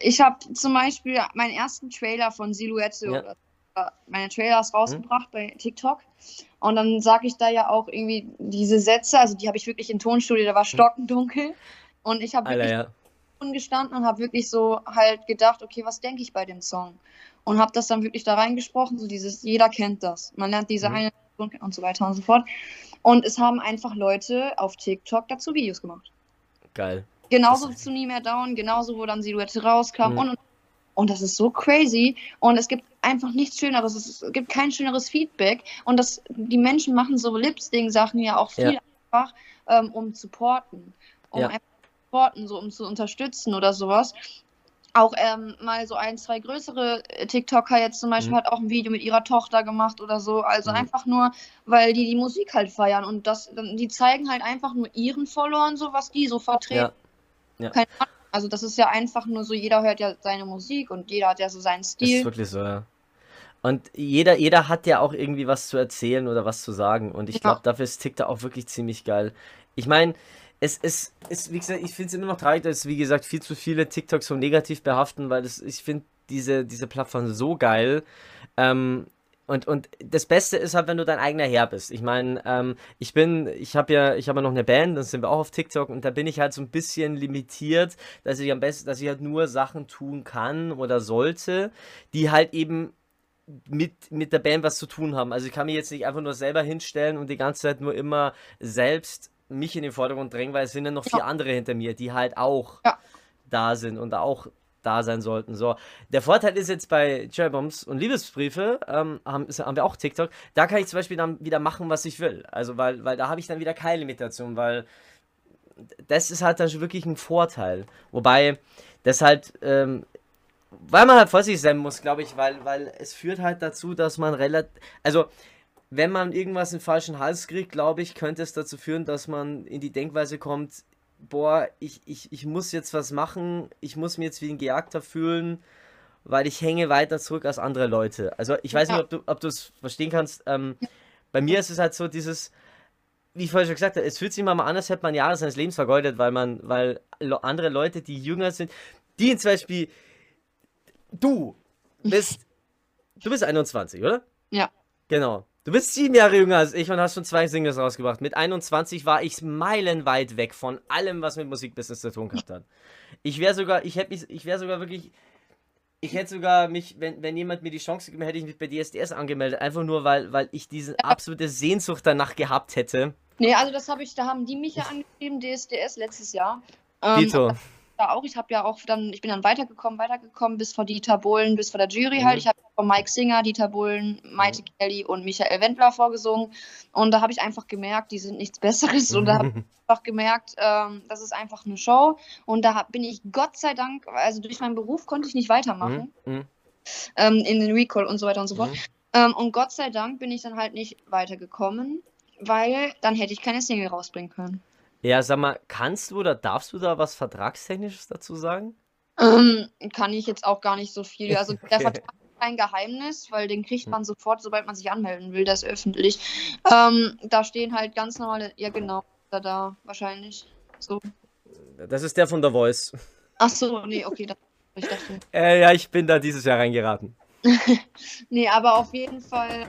ich habe zum Beispiel meinen ersten Trailer von Silhouette ja. oder meine Trailers rausgebracht hm? bei TikTok. Und dann sage ich da ja auch irgendwie diese Sätze, also die habe ich wirklich in Tonstudio, da war stockendunkel. Und ich habe wirklich ja. Gestanden und habe wirklich so halt gedacht, okay, was denke ich bei dem Song? Und habe das dann wirklich da reingesprochen, so dieses, jeder kennt das. Man lernt diese mhm. eine und so weiter und so fort. Und es haben einfach Leute auf TikTok dazu Videos gemacht. Geil. Genauso zu Nie mehr Down, genauso wo dann Silhouette rauskam mhm. und, und und das ist so crazy. Und es gibt einfach nichts Schöneres. Es gibt kein schöneres Feedback. Und das, die Menschen machen so Lip-Sync-Sachen ja auch viel ja. einfach, ähm, um zu porten. Um ja. einfach zu porten, so um zu unterstützen oder sowas. Auch ähm, mal so ein, zwei größere äh, TikToker jetzt zum Beispiel mhm. hat auch ein Video mit ihrer Tochter gemacht oder so. Also mhm. einfach nur, weil die die Musik halt feiern. Und das, die zeigen halt einfach nur ihren Followern so, was die so vertreten. Ja ja. Keine Ahnung. Also das ist ja einfach nur so, jeder hört ja seine Musik und jeder hat ja so seinen Stil. Das ist wirklich so, ja. Und jeder, jeder hat ja auch irgendwie was zu erzählen oder was zu sagen. Und ich ja. glaube, dafür ist TikTok auch wirklich ziemlich geil. Ich meine, es ist, es, wie gesagt, ich finde es immer noch traurig, dass, wie gesagt, viel zu viele TikToks so negativ behaften, weil das, ich finde diese, diese Plattform so geil. Ähm, und, und das Beste ist halt, wenn du dein eigener Herr bist. Ich meine, ähm, ich bin, ich habe ja, ich habe ja noch eine Band, dann sind wir auch auf TikTok und da bin ich halt so ein bisschen limitiert, dass ich am besten, dass ich halt nur Sachen tun kann oder sollte, die halt eben mit, mit der Band was zu tun haben. Also ich kann mich jetzt nicht einfach nur selber hinstellen und die ganze Zeit nur immer selbst mich in den Vordergrund drängen, weil es sind ja noch vier ja. andere hinter mir, die halt auch ja. da sind und auch da sein sollten. So, der Vorteil ist jetzt bei Cherrybombs und Liebesbriefe, ähm, haben, haben, wir auch TikTok, da kann ich zum Beispiel dann wieder machen, was ich will. Also, weil, weil da habe ich dann wieder keine Limitation, weil das ist halt dann schon wirklich ein Vorteil. Wobei, das halt, ähm, weil man halt vorsichtig sein muss, glaube ich, weil, weil es führt halt dazu, dass man relativ, also, wenn man irgendwas in den falschen Hals kriegt, glaube ich, könnte es dazu führen, dass man in die Denkweise kommt, boah, ich, ich, ich muss jetzt was machen, ich muss mich jetzt wie ein Gejagter fühlen, weil ich hänge weiter zurück als andere Leute. Also ich weiß ja. nicht, ob du es verstehen kannst. Ähm, bei mir ist es halt so dieses, wie ich vorhin schon gesagt habe, es fühlt sich immer mal an, als hätte man Jahre seines Lebens vergeudet, weil man, weil andere Leute, die jünger sind, die zum Beispiel, du bist, du bist 21, oder? Ja. Genau. Du bist sieben Jahre jünger als ich und hast schon zwei Singles rausgebracht. Mit 21 war ich meilenweit weg von allem, was mit Musikbusiness zu tun gehabt hat. Ich wäre sogar, ich hätte mich, ich wäre sogar wirklich, ich hätte sogar mich, wenn, wenn jemand mir die Chance gegeben hätte, ich mich bei DSDS angemeldet. Einfach nur, weil, weil ich diese absolute Sehnsucht danach gehabt hätte. Nee, also das habe ich, da haben die mich ja angeschrieben, DSDS letztes Jahr. Ähm, Dito da auch. Ich habe ja auch dann, ich bin dann weitergekommen, weitergekommen bis vor Dieter Bohlen, bis vor der Jury mhm. halt. Ich habe von Mike Singer, Dieter Bohlen, Maite mhm. Kelly und Michael Wendler vorgesungen. Und da habe ich einfach gemerkt, die sind nichts Besseres. Und da habe ich einfach gemerkt, ähm, das ist einfach eine Show. Und da bin ich Gott sei Dank, also durch meinen Beruf konnte ich nicht weitermachen. Mhm. mhm. Ähm, in den Recall und so weiter und so fort. Mhm. Ähm, und Gott sei Dank bin ich dann halt nicht weitergekommen, weil dann hätte ich keine Single rausbringen können. Ja, sag mal, kannst du oder darfst du da was Vertragstechnisches dazu sagen? Ähm, kann ich jetzt auch gar nicht so viel. Also der <laughs> Vertrag kein Geheimnis, weil den kriegt hm. man sofort, sobald man sich anmelden will, das ist öffentlich. Ähm, da stehen halt ganz normale, ja genau, da, da wahrscheinlich. So. Das ist der von The Voice. Ach so, nee, okay, das, ich dachte. <laughs> Äh, ja, ich bin da dieses Jahr reingeraten. <laughs> nee, aber auf jeden Fall.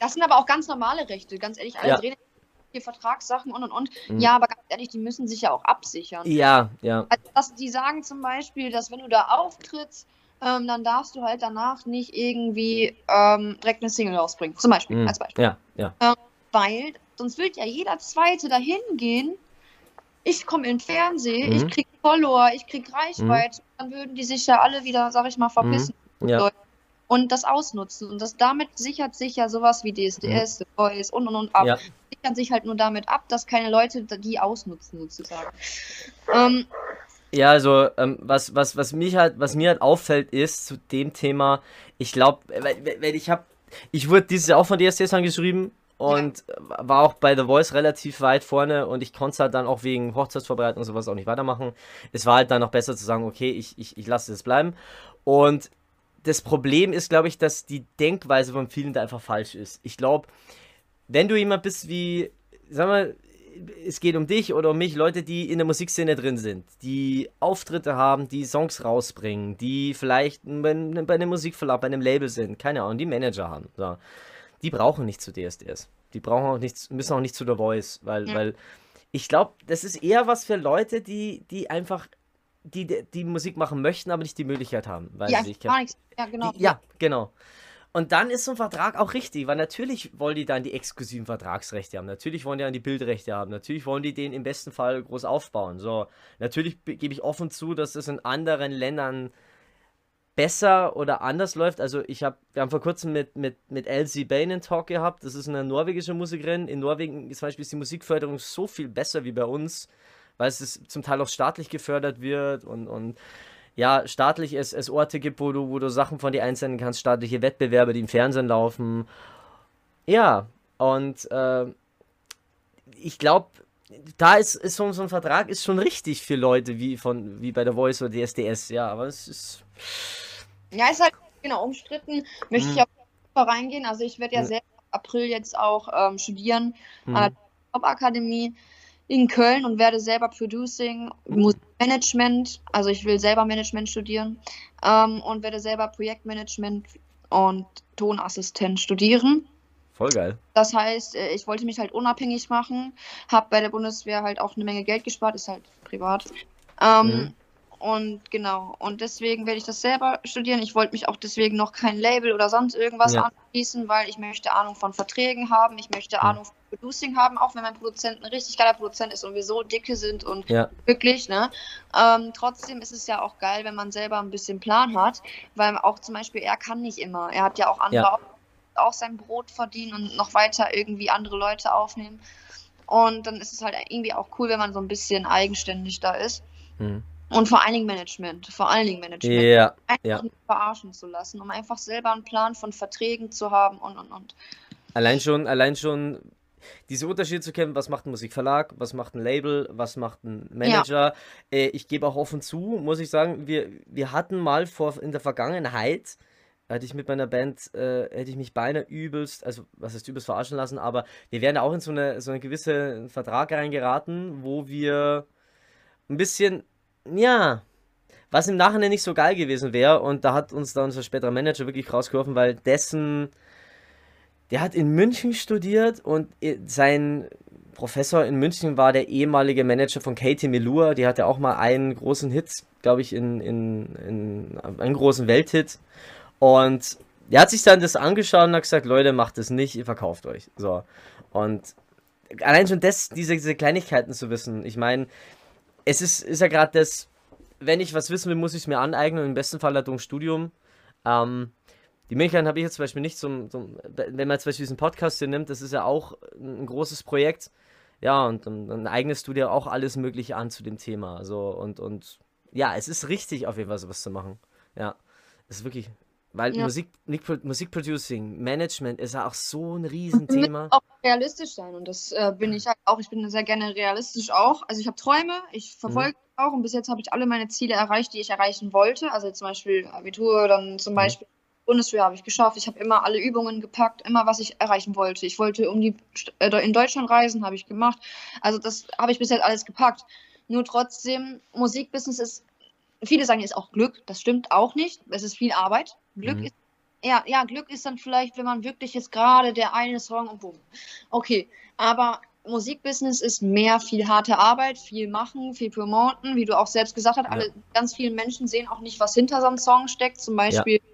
Das sind aber auch ganz normale Rechte, ganz ehrlich. Alle ja. drehen Vertragssachen und und und. Mhm. Ja, aber ganz ehrlich, die müssen sich ja auch absichern. Ja, ja. Also, dass die sagen zum Beispiel, dass wenn du da auftrittst, ähm, dann darfst du halt danach nicht irgendwie ähm, direkt eine Single rausbringen. Zum Beispiel, mhm. als Beispiel. Ja, ja. Ähm, weil sonst will ja jeder Zweite dahin gehen ich komme in den Fernsehen, mhm. ich krieg Follower, ich krieg Reichweite, mhm. dann würden die sich ja alle wieder, sag ich mal, verpissen. Mhm. Ja. Und das ausnutzen. Und das damit sichert sich ja sowas wie DSDS, The Voice und und und ab. Ja. Sichern sich halt nur damit ab, dass keine Leute die ausnutzen, sozusagen. Ähm, ja, also ähm, was, was, was mich halt, was mir halt auffällt, ist zu dem Thema, ich glaube, weil, weil ich habe, ich wurde dieses Jahr auch von DSDS angeschrieben und ja. war auch bei The Voice relativ weit vorne und ich konnte halt dann auch wegen Hochzeitsvorbereitung und sowas auch nicht weitermachen. Es war halt dann noch besser zu sagen, okay, ich, ich, ich lasse es bleiben. Und das Problem ist, glaube ich, dass die Denkweise von vielen da einfach falsch ist. Ich glaube, wenn du jemand bist wie, sag mal, es geht um dich oder um mich, Leute, die in der Musikszene drin sind, die Auftritte haben, die Songs rausbringen, die vielleicht bei, bei einem Musikverlag, bei einem Label sind, keine Ahnung, die Manager haben. So. Die brauchen nicht zu DSDS. Die brauchen auch nicht, müssen auch nicht zu The Voice, weil, ja. weil ich glaube, das ist eher was für Leute, die, die einfach die, die Musik machen möchten, aber nicht die Möglichkeit haben. Weil ja, sie, gar nichts. Ja, genau. Die, ja, genau. Und dann ist so ein Vertrag auch richtig, weil natürlich wollen die dann die exklusiven Vertragsrechte haben. Natürlich wollen die dann die Bildrechte haben. Natürlich wollen die den im besten Fall groß aufbauen. So, natürlich gebe ich offen zu, dass es in anderen Ländern besser oder anders läuft. Also ich habe, wir haben vor kurzem mit, mit, mit Elsie Bain einen Talk gehabt. Das ist eine norwegische Musikerin. In Norwegen zum Beispiel ist die Musikförderung so viel besser wie bei uns, weil es zum Teil auch staatlich gefördert wird und, und ja, staatlich es, es Orte gibt, wo du, wo du Sachen von dir einsenden kannst, staatliche Wettbewerbe, die im Fernsehen laufen. Ja, und äh, ich glaube, da ist, ist so, so, ein Vertrag ist schon richtig für Leute wie von wie bei der Voice oder DSDS, ja, aber es ist. Ja, ist halt genau umstritten. Möchte hm. ich auch reingehen. Also ich werde ja hm. sehr April jetzt auch ähm, studieren hm. an der Top-Akademie in Köln und werde selber Producing, Musikmanagement, also ich will selber Management studieren ähm, und werde selber Projektmanagement und Tonassistent studieren. Voll geil. Das heißt, äh, ich wollte mich halt unabhängig machen, habe bei der Bundeswehr halt auch eine Menge Geld gespart, ist halt privat. Ähm, mhm. Und genau, und deswegen werde ich das selber studieren. Ich wollte mich auch deswegen noch kein Label oder sonst irgendwas ja. anschließen, weil ich möchte Ahnung von Verträgen haben, ich möchte. Ahnung von Producing haben, auch wenn mein Produzent ein richtig geiler Produzent ist und wir so dicke sind und ja. wirklich, ne? Ähm, trotzdem ist es ja auch geil, wenn man selber ein bisschen Plan hat, weil auch zum Beispiel er kann nicht immer. Er hat ja auch andere ja. auch sein Brot verdienen und noch weiter irgendwie andere Leute aufnehmen. Und dann ist es halt irgendwie auch cool, wenn man so ein bisschen eigenständig da ist. Mhm. Und vor allen Dingen Management. Vor allen Dingen Management. Ja. Einfach ja. nicht verarschen zu lassen, um einfach selber einen Plan von Verträgen zu haben und und und. Allein schon, allein schon diese Unterschiede zu kennen, was macht ein Musikverlag, was macht ein Label, was macht ein Manager. Ja. Äh, ich gebe auch offen zu, muss ich sagen, wir, wir hatten mal vor in der Vergangenheit, hätte ich mit meiner Band, äh, hätte ich mich beinahe übelst, also was heißt übelst verarschen lassen, aber wir wären auch in so eine, so eine gewisse Vertrag reingeraten, wo wir ein bisschen, ja, was im Nachhinein nicht so geil gewesen wäre und da hat uns da unser späterer Manager wirklich rausgeworfen, weil dessen der hat in München studiert und sein Professor in München war der ehemalige Manager von Katie Melua. Die hatte auch mal einen großen Hit, glaube ich, in, in, in einen großen Welthit. Und der hat sich dann das angeschaut und hat gesagt, Leute, macht das nicht, ihr verkauft euch. So. Und allein schon das, diese, diese Kleinigkeiten zu wissen. Ich meine, es ist, ist ja gerade das, wenn ich was wissen will, muss ich es mir aneignen. Im besten Fall halt durch Studium. Ähm, die Möglichkeit habe ich jetzt zum Beispiel nicht zum, zum, wenn man zum Beispiel diesen Podcast hier nimmt, das ist ja auch ein großes Projekt. Ja, und dann, eignest du dir auch alles Mögliche an zu dem Thema. So, und, und ja, es ist richtig, auf jeden Fall sowas zu machen. Ja, es ist wirklich, weil ja. Musik, Musikproducing, Management ist ja auch so ein Riesenthema. auch realistisch sein und das äh, bin ich halt auch. Ich bin sehr gerne realistisch auch. Also ich habe Träume, ich verfolge mhm. auch und bis jetzt habe ich alle meine Ziele erreicht, die ich erreichen wollte. Also zum Beispiel Abitur, dann zum mhm. Beispiel Bundeswehr habe ich geschafft. Ich habe immer alle Übungen gepackt, immer was ich erreichen wollte. Ich wollte um die äh, in Deutschland reisen, habe ich gemacht. Also das habe ich bis jetzt alles gepackt. Nur trotzdem, Musikbusiness ist, viele sagen, ist auch Glück. Das stimmt auch nicht. Es ist viel Arbeit. Glück mhm. ist ja, ja, Glück ist dann vielleicht, wenn man wirklich jetzt gerade der eine Song und boom. Okay, aber Musikbusiness ist mehr viel harte Arbeit, viel machen, viel promoten, wie du auch selbst gesagt hast. Ja. Alle, ganz viele Menschen sehen auch nicht, was hinter so einem Song steckt. Zum Beispiel ja.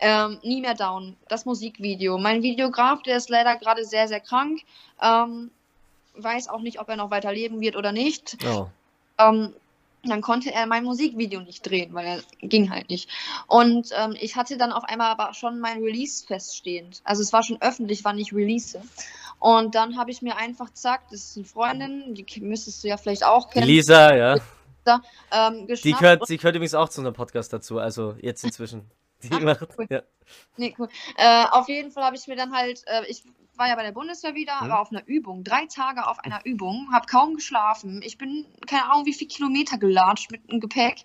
Ähm, nie mehr down. Das Musikvideo. Mein Videograf, der ist leider gerade sehr, sehr krank. Ähm, weiß auch nicht, ob er noch weiter leben wird oder nicht. Oh. Ähm, dann konnte er mein Musikvideo nicht drehen, weil er ging halt nicht. Und ähm, ich hatte dann auf einmal aber schon mein Release feststehend. Also es war schon öffentlich, wann ich release. Und dann habe ich mir einfach zack, das ist eine Freundin, die müsstest du ja vielleicht auch kennen. Lisa, ja. Ähm, Die gehört, die gehört übrigens auch zu einem Podcast dazu, also jetzt inzwischen. Die Ach, macht, cool. ja. Nee, cool. Äh, auf jeden Fall habe ich mir dann halt, äh, ich war ja bei der Bundeswehr wieder, Mhm. war auf einer Übung, drei Tage auf einer Übung, habe kaum geschlafen. Ich bin, keine Ahnung, wie viele Kilometer gelatscht mit dem Gepäck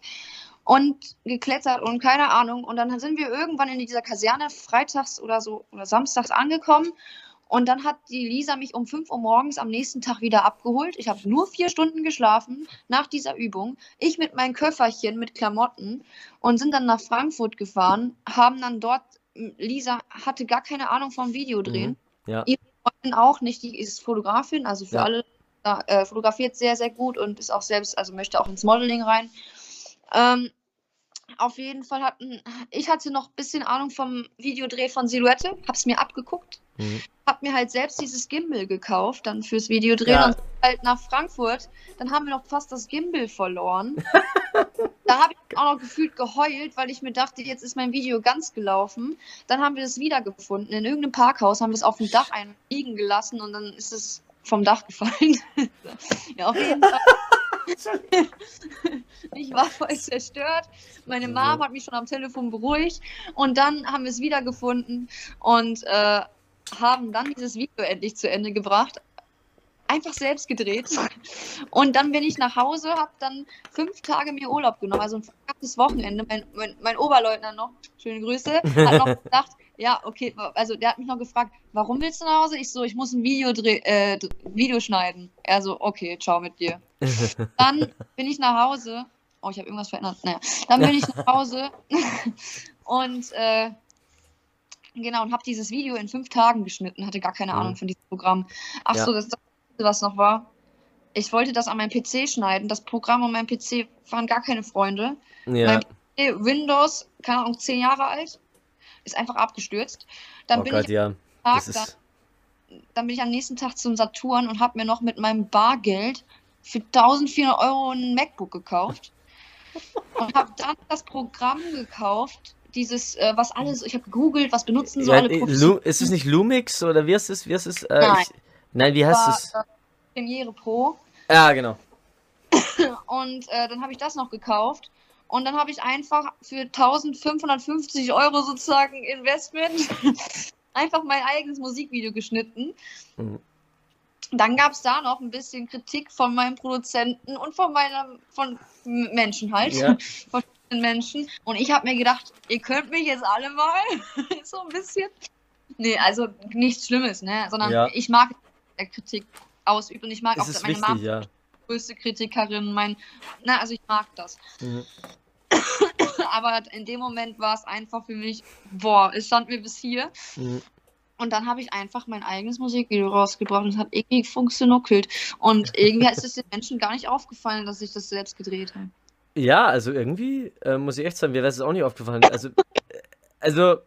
und geklettert und keine Ahnung. Und dann sind wir irgendwann in dieser Kaserne freitags oder so oder samstags angekommen. Und dann hat die Lisa mich um 5 Uhr morgens am nächsten Tag wieder abgeholt. Ich habe nur vier Stunden geschlafen nach dieser Übung. Ich mit meinem Köfferchen mit Klamotten und sind dann nach Frankfurt gefahren, haben dann dort, Lisa hatte gar keine Ahnung vom Videodrehen. Mhm. Ja. Ihre Freundin auch nicht, die ist Fotografin, also für Ja. alle, äh, fotografiert sehr, sehr gut und ist auch selbst, also möchte auch ins Modeling rein. Ähm, auf jeden Fall hatten, ich hatte noch ein bisschen Ahnung vom Videodreh von Silhouette, hab's mir abgeguckt, Mhm. Mir halt selbst dieses Gimbal gekauft, dann fürs Videodrehen Ja. und halt nach Frankfurt, dann haben wir noch fast das Gimbal verloren. <laughs> da habe ich auch noch gefühlt geheult, weil ich mir dachte, jetzt ist mein Video ganz gelaufen. Dann haben wir das wiedergefunden. In irgendeinem Parkhaus haben wir es auf dem Dach liegen gelassen und dann ist es vom Dach gefallen. <laughs> ja, auf jeden Fall. <laughs> ich war voll zerstört. Meine. Mom hat mich schon am Telefon beruhigt. Und dann haben wir es wiedergefunden und äh, haben dann dieses Video endlich zu Ende gebracht. Einfach selbst gedreht. Und dann bin ich nach Hause, habe dann fünf Tage mir Urlaub genommen, also ein verkacktes Wochenende. Mein, mein, mein Oberleutnant noch, schöne Grüße, hat noch <laughs> gedacht, ja, okay, also der hat mich noch gefragt, warum willst du nach Hause? Ich so, ich muss ein Video, dreh, äh, Video schneiden. Er so, okay, ciao mit dir. <laughs> Dann bin ich nach Hause. Oh, ich habe irgendwas verändert. Naja. Dann bin ich nach Hause <laughs> und äh, genau, und habe dieses Video in fünf Tagen geschnitten, hatte gar keine Mhm. Ahnung von diesem Programm. Ach Ja. so, das, was noch war. Ich wollte das an meinem PC schneiden. Das Programm und mein PC waren gar keine Freunde. ja. Mein Windows, keine Ahnung, zehn Jahre alt, ist einfach abgestürzt. Dann Oh bin Gott, ich ja. am Tag, dann, dann bin ich am nächsten Tag zum Saturn und habe mir noch mit meinem Bargeld für 1400 Euro ein MacBook gekauft <laughs> und habe dann das Programm gekauft, dieses, äh, was alles, ich habe gegoogelt, was benutzen so ja, alle äh, Profis. Ist es nicht Lumix oder wie heißt es? Wie heißt es? Äh, Nein. Ich, nein, wie heißt war, es? äh, Premiere Pro Ja, genau. <coughs> und äh, dann habe ich das noch gekauft und dann habe ich einfach für 1550 Euro sozusagen Investment <laughs> einfach mein eigenes Musikvideo geschnitten. Mhm. Dann gab es da noch ein bisschen Kritik von meinem Produzenten und von meiner, von Menschen halt, Ja. <laughs> von Menschen. Und ich habe mir gedacht, ihr könnt mich jetzt alle mal <laughs> so ein bisschen. Nee, also nichts Schlimmes, ne? Sondern Ja. ich mag, Kritik ausübt und ich mag Das auch ist meine wichtig, Mom ja. größte Kritikerin, mein, na, also ich mag das. Mhm. <coughs> Aber in dem Moment war es einfach für mich, boah, es stand mir bis hier. Mhm. Und dann habe ich einfach mein eigenes Musikvideo rausgebracht und es hat irgendwie funktioniert. Und irgendwie ist es den Menschen gar nicht aufgefallen, dass ich das selbst gedreht habe. Ja, also irgendwie äh, muss ich echt sagen, mir wäre es auch nicht aufgefallen. Also, äh, also,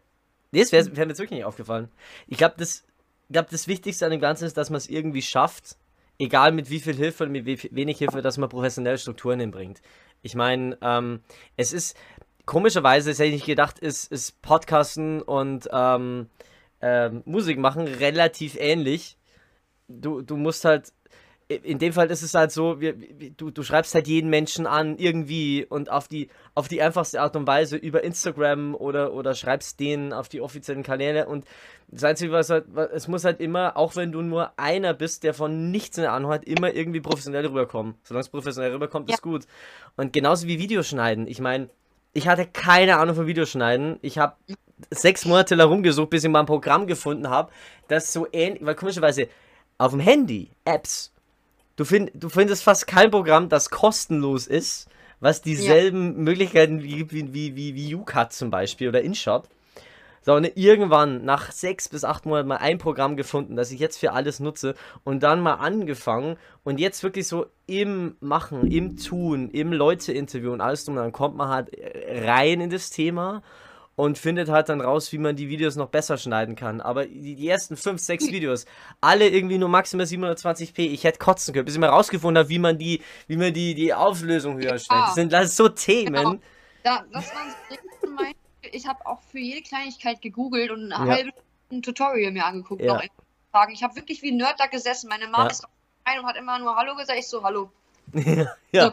nee, es wäre wär mir jetzt wirklich nicht aufgefallen. Ich glaube, das, glaub, das Wichtigste an dem Ganzen ist, dass man es irgendwie schafft, egal mit wie viel Hilfe oder mit wie wenig Hilfe, dass man professionelle Strukturen hinbringt. Ich meine, ähm, es ist, komischerweise, das hätte ich nicht gedacht, ist, ist Podcasten und ähm, ähm, Musik machen relativ ähnlich. Du, du musst halt, in dem Fall ist es halt so, wir, du, du schreibst halt jeden Menschen an, irgendwie und auf die, auf die einfachste Art und Weise über Instagram oder, oder schreibst denen auf die offiziellen Kanäle und das Einzige, was halt, es muss halt immer, auch wenn du nur einer bist, der von nichts eine Ahnung hat, immer irgendwie professionell rüberkommen. Solange es professionell rüberkommt, Ja. ist gut. Und genauso wie Videoschneiden. Ich meine, ich hatte keine Ahnung von Videoschneiden. Ich habe sechs Monate lang rumgesucht, bis ich mal ein Programm gefunden habe, das so ähnlich, weil komischerweise auf dem Handy, Apps, du, find, du findest fast kein Programm, das kostenlos ist, was dieselben Möglichkeiten gibt wie, wie, wie, wie UCut zum Beispiel oder InShot. Sondern irgendwann nach sechs bis acht Monaten mal ein Programm gefunden, das ich jetzt für alles nutze und dann mal angefangen und jetzt wirklich so im Machen, im Tun, im Leute interviewen und alles drum, dann kommt man halt rein in das Thema und findet halt dann raus, wie man die Videos noch besser schneiden kann. Aber die, ersten 5, 6 Videos, alle irgendwie nur maximal 720p, ich hätte kotzen können, bis ich mal rausgefunden habe, wie man die, wie man die, die Auflösung höher stellt. Das sind das so Themen. Genau. Da, das waren so ich habe auch für jede Kleinigkeit gegoogelt und eine ja. halbe ein Tutorial mir angeguckt. Ja. Ich habe wirklich wie ein Nerd da gesessen. Meine Mom ja. ist rein und hat immer nur Hallo gesagt. Ich so, Hallo. <laughs> ja. So.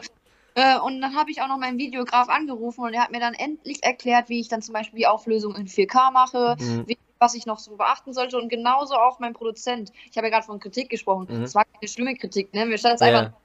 Äh, und dann habe ich auch noch meinen Videograf angerufen und er hat mir dann endlich erklärt, wie ich dann zum Beispiel die Auflösung in 4K mache, mhm. wie, was ich noch so beachten sollte und genauso auch mein Produzent. Ich habe ja gerade von Kritik gesprochen. Mhm. Das war keine schlimme Kritik, ne? Wir standen jetzt ja. einfach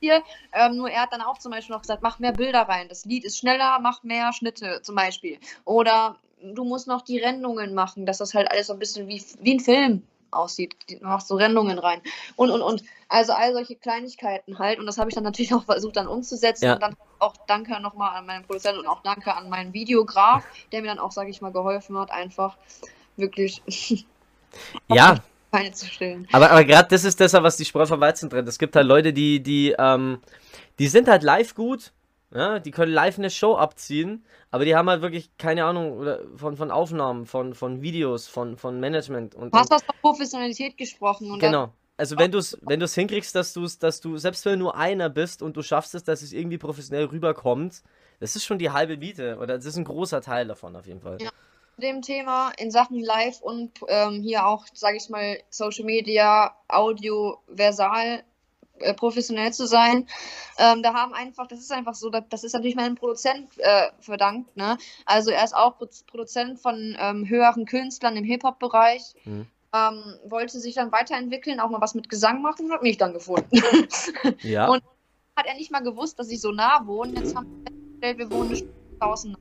hier. Ähm, nur er hat dann auch zum Beispiel noch gesagt, mach mehr Bilder rein. Das Lied ist schneller, mach mehr Schnitte zum Beispiel. Oder du musst noch die Rendungen machen, dass das halt alles so ein bisschen wie, wie ein Film aussieht. Du machst so Rendungen rein. Und, und, und. Also all solche Kleinigkeiten halt. Und das habe ich dann natürlich <laughs> auch versucht dann umzusetzen. Ja. Und dann auch danke nochmal an meinen Produzenten und auch danke an meinen Videograf, der mir dann auch, sage ich mal, geholfen hat, einfach wirklich. <laughs> ja. Keine zu stellen. Aber, aber gerade das ist das, was die Spreu vom Weizen trennt. Es gibt halt Leute, die, die, ähm, die sind halt live gut, ja, die können live eine Show abziehen, aber die haben halt wirklich keine Ahnung oder von, von Aufnahmen, von, von Videos, von, von Management. Und, du hast was von Professionalität gesprochen. genau. Also wenn du es wenn du's hinkriegst, dass, du's, dass du, selbst wenn du nur einer bist und du schaffst es, dass es irgendwie professionell rüberkommt, das ist schon die halbe Miete oder das ist ein großer Teil davon auf jeden Fall. Ja. Dem Thema in Sachen Live und ähm, hier auch, sage ich mal, Social Media, Audio, Versal professionell zu sein. Ähm, da haben einfach, das ist einfach so, das ist natürlich meinem Produzent äh, verdankt. Ne? Also er ist auch Produzent von ähm, höheren Künstlern im Hip-Hop-Bereich. Mhm. Ähm, wollte sich dann weiterentwickeln, auch mal was mit Gesang machen, hat mich dann gefunden. ja. <laughs> Und hat er nicht mal gewusst, dass ich so nah wohne. Jetzt haben wir festgestellt, wir wohnen draußen.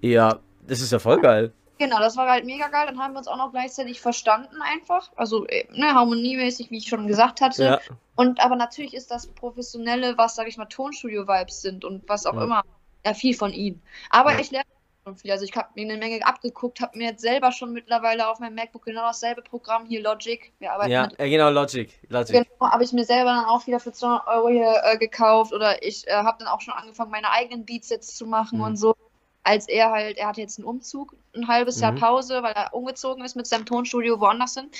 Ja, das ist ja voll geil. Genau, das war halt mega geil. Dann haben wir uns auch noch gleichzeitig verstanden einfach. Also äh, ne, harmoniemäßig, wie ich schon gesagt hatte. Ja. Und aber natürlich ist das Professionelle, was, sag ich mal, Tonstudio-Vibes sind und was auch ja. immer, ja viel von ihm. Aber ja. ich lerne schon viel. Also ich habe mir eine Menge abgeguckt, habe mir jetzt selber schon mittlerweile auf meinem MacBook genau dasselbe Programm hier, Logic. Wir arbeiten ja, mit, genau, Logic. Logic. Genau, habe ich mir selber dann auch wieder für 200 Euro hier äh, gekauft oder ich äh, habe dann auch schon angefangen, meine eigenen Beats jetzt zu machen mhm. und so als er halt, er hatte jetzt einen Umzug, ein halbes mhm. Jahr Pause, weil er umgezogen ist mit seinem Tonstudio woanders hin,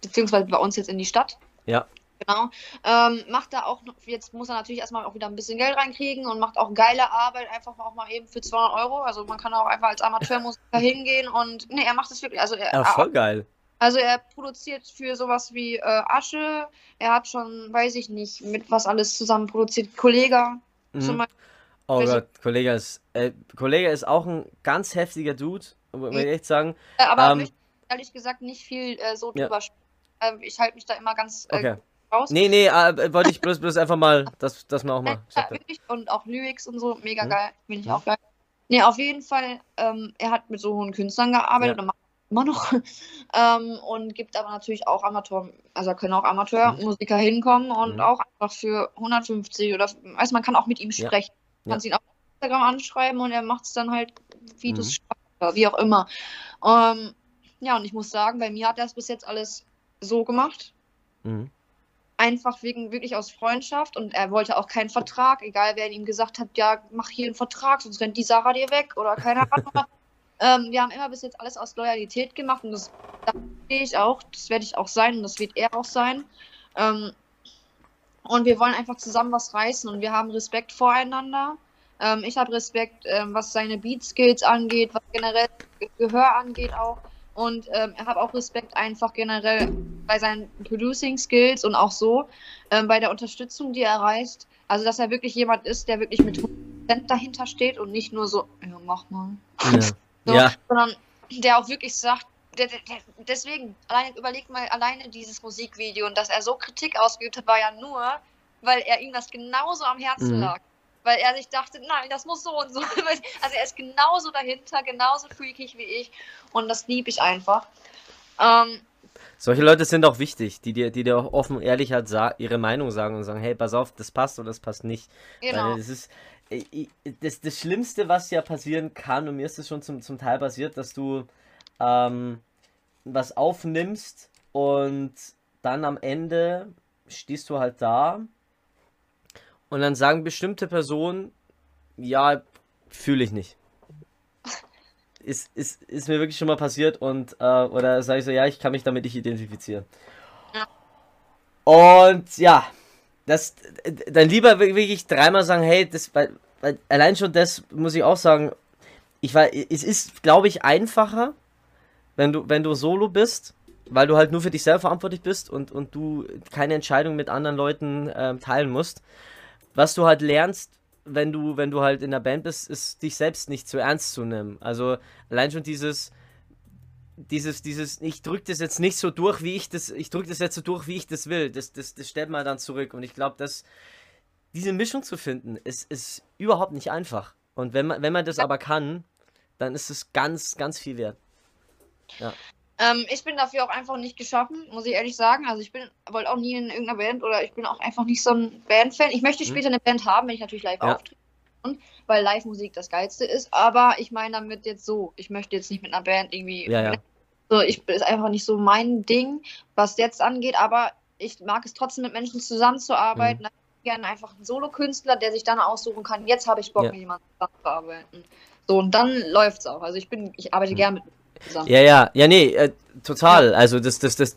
beziehungsweise bei uns jetzt in die Stadt. Ja. Genau. Ähm, macht da auch, jetzt muss er natürlich erstmal auch wieder ein bisschen Geld reinkriegen und macht auch geile Arbeit, einfach auch mal eben für 200 Euro. Also man kann auch einfach als Amateurmusiker <laughs> hingehen und, nee, er macht das wirklich, also er, ja, voll geil. Also er produziert für sowas wie äh, Asche, er hat schon, weiß ich nicht, mit was alles zusammen produziert, Kollege mhm. zum Beispiel Oh Gott, Kollege ist, äh, Kollege ist auch ein ganz heftiger Dude, muss ich echt sagen. Aber ähm, ehrlich gesagt nicht viel äh, so drüber ja. äh, Ich halte mich da immer ganz äh, okay. raus. Nee, nee, äh, wollte ich bloß, bloß einfach mal, dass, dass man auch mal. Ja, wirklich, und auch Lyrics und so, mega hm? geil. Finde ich ja. auch geil. Nee, auf jeden Fall, ähm, er hat mit so hohen Künstlern gearbeitet ja. und macht immer noch. <laughs> ähm, und gibt aber natürlich auch Amateur, also können auch Amateurmusiker mhm. hinkommen und mhm. auch einfach für 150 oder, also man kann auch mit ihm sprechen. Kannst ihn auf Instagram anschreiben und er macht es dann halt, wie mhm. du es wie auch immer. Ähm, ja, und ich muss sagen, bei mir hat er es bis jetzt alles so gemacht. Mhm. Einfach wegen, wirklich aus Freundschaft und er wollte auch keinen Vertrag, egal wer ihm gesagt hat, ja, mach hier einen Vertrag, sonst rennt die Sarah dir weg oder keine Ahnung. <laughs> ähm, wir haben immer bis jetzt alles aus Loyalität gemacht und das, das stehe ich auch, das werde ich auch sein und das wird er auch sein. Ähm, und wir wollen einfach zusammen was reißen und wir haben Respekt voreinander. Ähm, ich habe Respekt, ähm, was seine Beat-Skills angeht, was generell Gehör angeht auch. Und ähm, ich habe auch Respekt einfach generell bei seinen Producing-Skills und auch so ähm, bei der Unterstützung, die er reißt. Also, dass er wirklich jemand ist, der wirklich mit 100% dahinter steht und nicht nur so, ja, mach mal. Ja. <laughs> so, ja. Sondern der auch wirklich sagt, deswegen, alleine, überleg mal alleine dieses Musikvideo und dass er so Kritik ausgeübt hat, war ja nur, weil er ihm das genauso am Herzen mhm. lag. Weil er sich dachte, nein, das muss so und so. <laughs> Also er ist genauso dahinter, genauso freakig wie ich. Und das liebe ich einfach. Ähm, solche Leute sind auch wichtig, die dir, die dir auch offen ehrlich halt ihre Meinung sagen und sagen, hey, pass auf, das passt oder das passt nicht. Genau. Weil das ist das, das Schlimmste, was ja passieren kann, und mir ist es schon zum, zum Teil passiert, dass du ähm, was aufnimmst und dann am Ende stehst du halt da und dann sagen bestimmte Personen, ja, fühle ich nicht. <laughs> ist, ist, ist mir wirklich schon mal passiert und äh, oder sage ich so, ja, ich kann mich damit nicht identifizieren. Ja. Und ja, das dann lieber wirklich dreimal sagen, hey, das weil, weil allein schon das muss ich auch sagen, ich war es ist glaube ich einfacher, wenn du wenn du solo bist, weil du halt nur für dich selber verantwortlich bist und und du keine Entscheidung mit anderen Leuten äh, teilen musst. Was du halt lernst, wenn du, wenn du halt in der Band bist, ist dich selbst nicht zu ernst zu nehmen. Also allein schon dieses, dieses, dieses, ich drücke das jetzt nicht so durch, wie ich das, ich drücke das jetzt so durch, wie ich das will. Das, das, das stellt man dann zurück. Und ich glaube, dass diese Mischung zu finden, ist, ist überhaupt nicht einfach. Und wenn man, wenn man das aber kann, dann ist es ganz, ganz viel wert. Ja. Ähm, ich bin dafür auch einfach nicht geschaffen, muss ich ehrlich sagen. Also ich bin wollte auch nie in irgendeiner Band oder ich bin auch einfach nicht so ein Bandfan. Ich möchte mhm. später eine Band haben, wenn ich natürlich live ja. auftrete. Weil Live-Musik das Geilste ist. Aber ich meine damit jetzt so, ich möchte jetzt nicht mit einer Band irgendwie. Ja, ja. So, ich ist einfach nicht so mein Ding, was jetzt angeht, aber ich mag es trotzdem mit Menschen zusammenzuarbeiten. Mhm. Gerne einfach einen Solo-Künstler, der sich dann aussuchen kann, jetzt habe ich Bock, ja. mit jemandem zusammenzuarbeiten. So, und dann läuft es auch. Also ich bin, ich arbeite mhm. gerne mit Ja, ja, ja, nee, äh, total. Also das, das, das.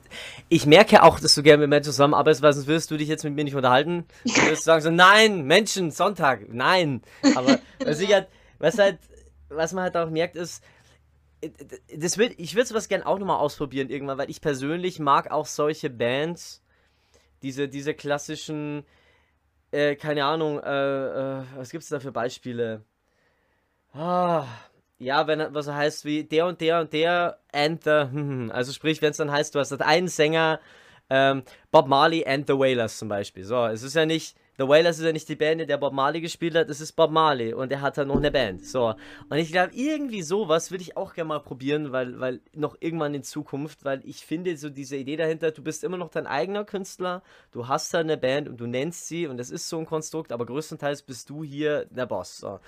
Ich merke auch, dass du gerne mit Menschen zusammenarbeitest, weil sonst wirst du dich jetzt mit mir nicht unterhalten. Du wirst sagen so, nein, Menschen, Sonntag, nein. Aber was ich halt, was halt, was man halt auch merkt, ist, äh, das wird, ich würde sowas gerne auch nochmal ausprobieren irgendwann, weil ich persönlich mag auch solche Bands, diese, diese klassischen, äh, keine Ahnung, äh, äh, was gibt's da für Beispiele? Ah, ja, wenn was heißt wie der und der und der and the, <laughs> also sprich, wenn es dann heißt, du hast einen Sänger, ähm, Bob Marley and the Wailers zum Beispiel. So, es ist ja nicht, The Wailers ist ja nicht die Band, in der Bob Marley gespielt hat, es ist Bob Marley und er hat dann noch eine Band. So. Und ich glaube, irgendwie sowas würde ich auch gerne mal probieren, weil, weil noch irgendwann in Zukunft, weil ich finde so diese Idee dahinter, du bist immer noch dein eigener Künstler, du hast da eine Band und du nennst sie und das ist so ein Konstrukt, aber größtenteils bist du hier der Boss. So.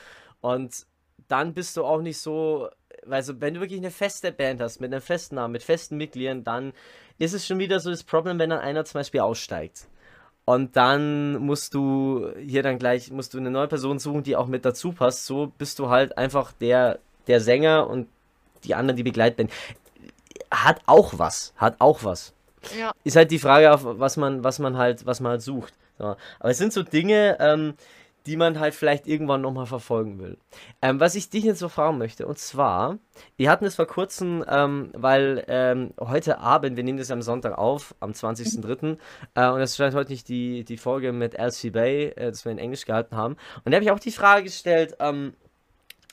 Und dann bist du auch nicht so, also wenn du wirklich eine feste Band hast, mit einem festen Namen, mit festen Mitgliedern, dann ist es schon wieder so das Problem, wenn dann einer zum Beispiel aussteigt. Und dann musst du hier dann gleich, musst du eine neue Person suchen, die auch mit dazu passt. So bist du halt einfach der, der Sänger und die anderen die Begleitband. Hat auch was, hat auch was. Ja. Ist halt die Frage, auf was man, was man halt, was man halt sucht. So. Aber es sind so Dinge, ähm, die man halt vielleicht irgendwann nochmal verfolgen will. Ähm, was ich dich jetzt so fragen möchte, und zwar, wir hatten es vor kurzem, ähm, weil ähm, heute Abend, wir nehmen das am Sonntag auf, am 20.03., äh, und es scheint heute nicht die, die Folge mit LC Bay, äh, das wir in Englisch gehalten haben. Und da habe ich auch die Frage gestellt, ähm,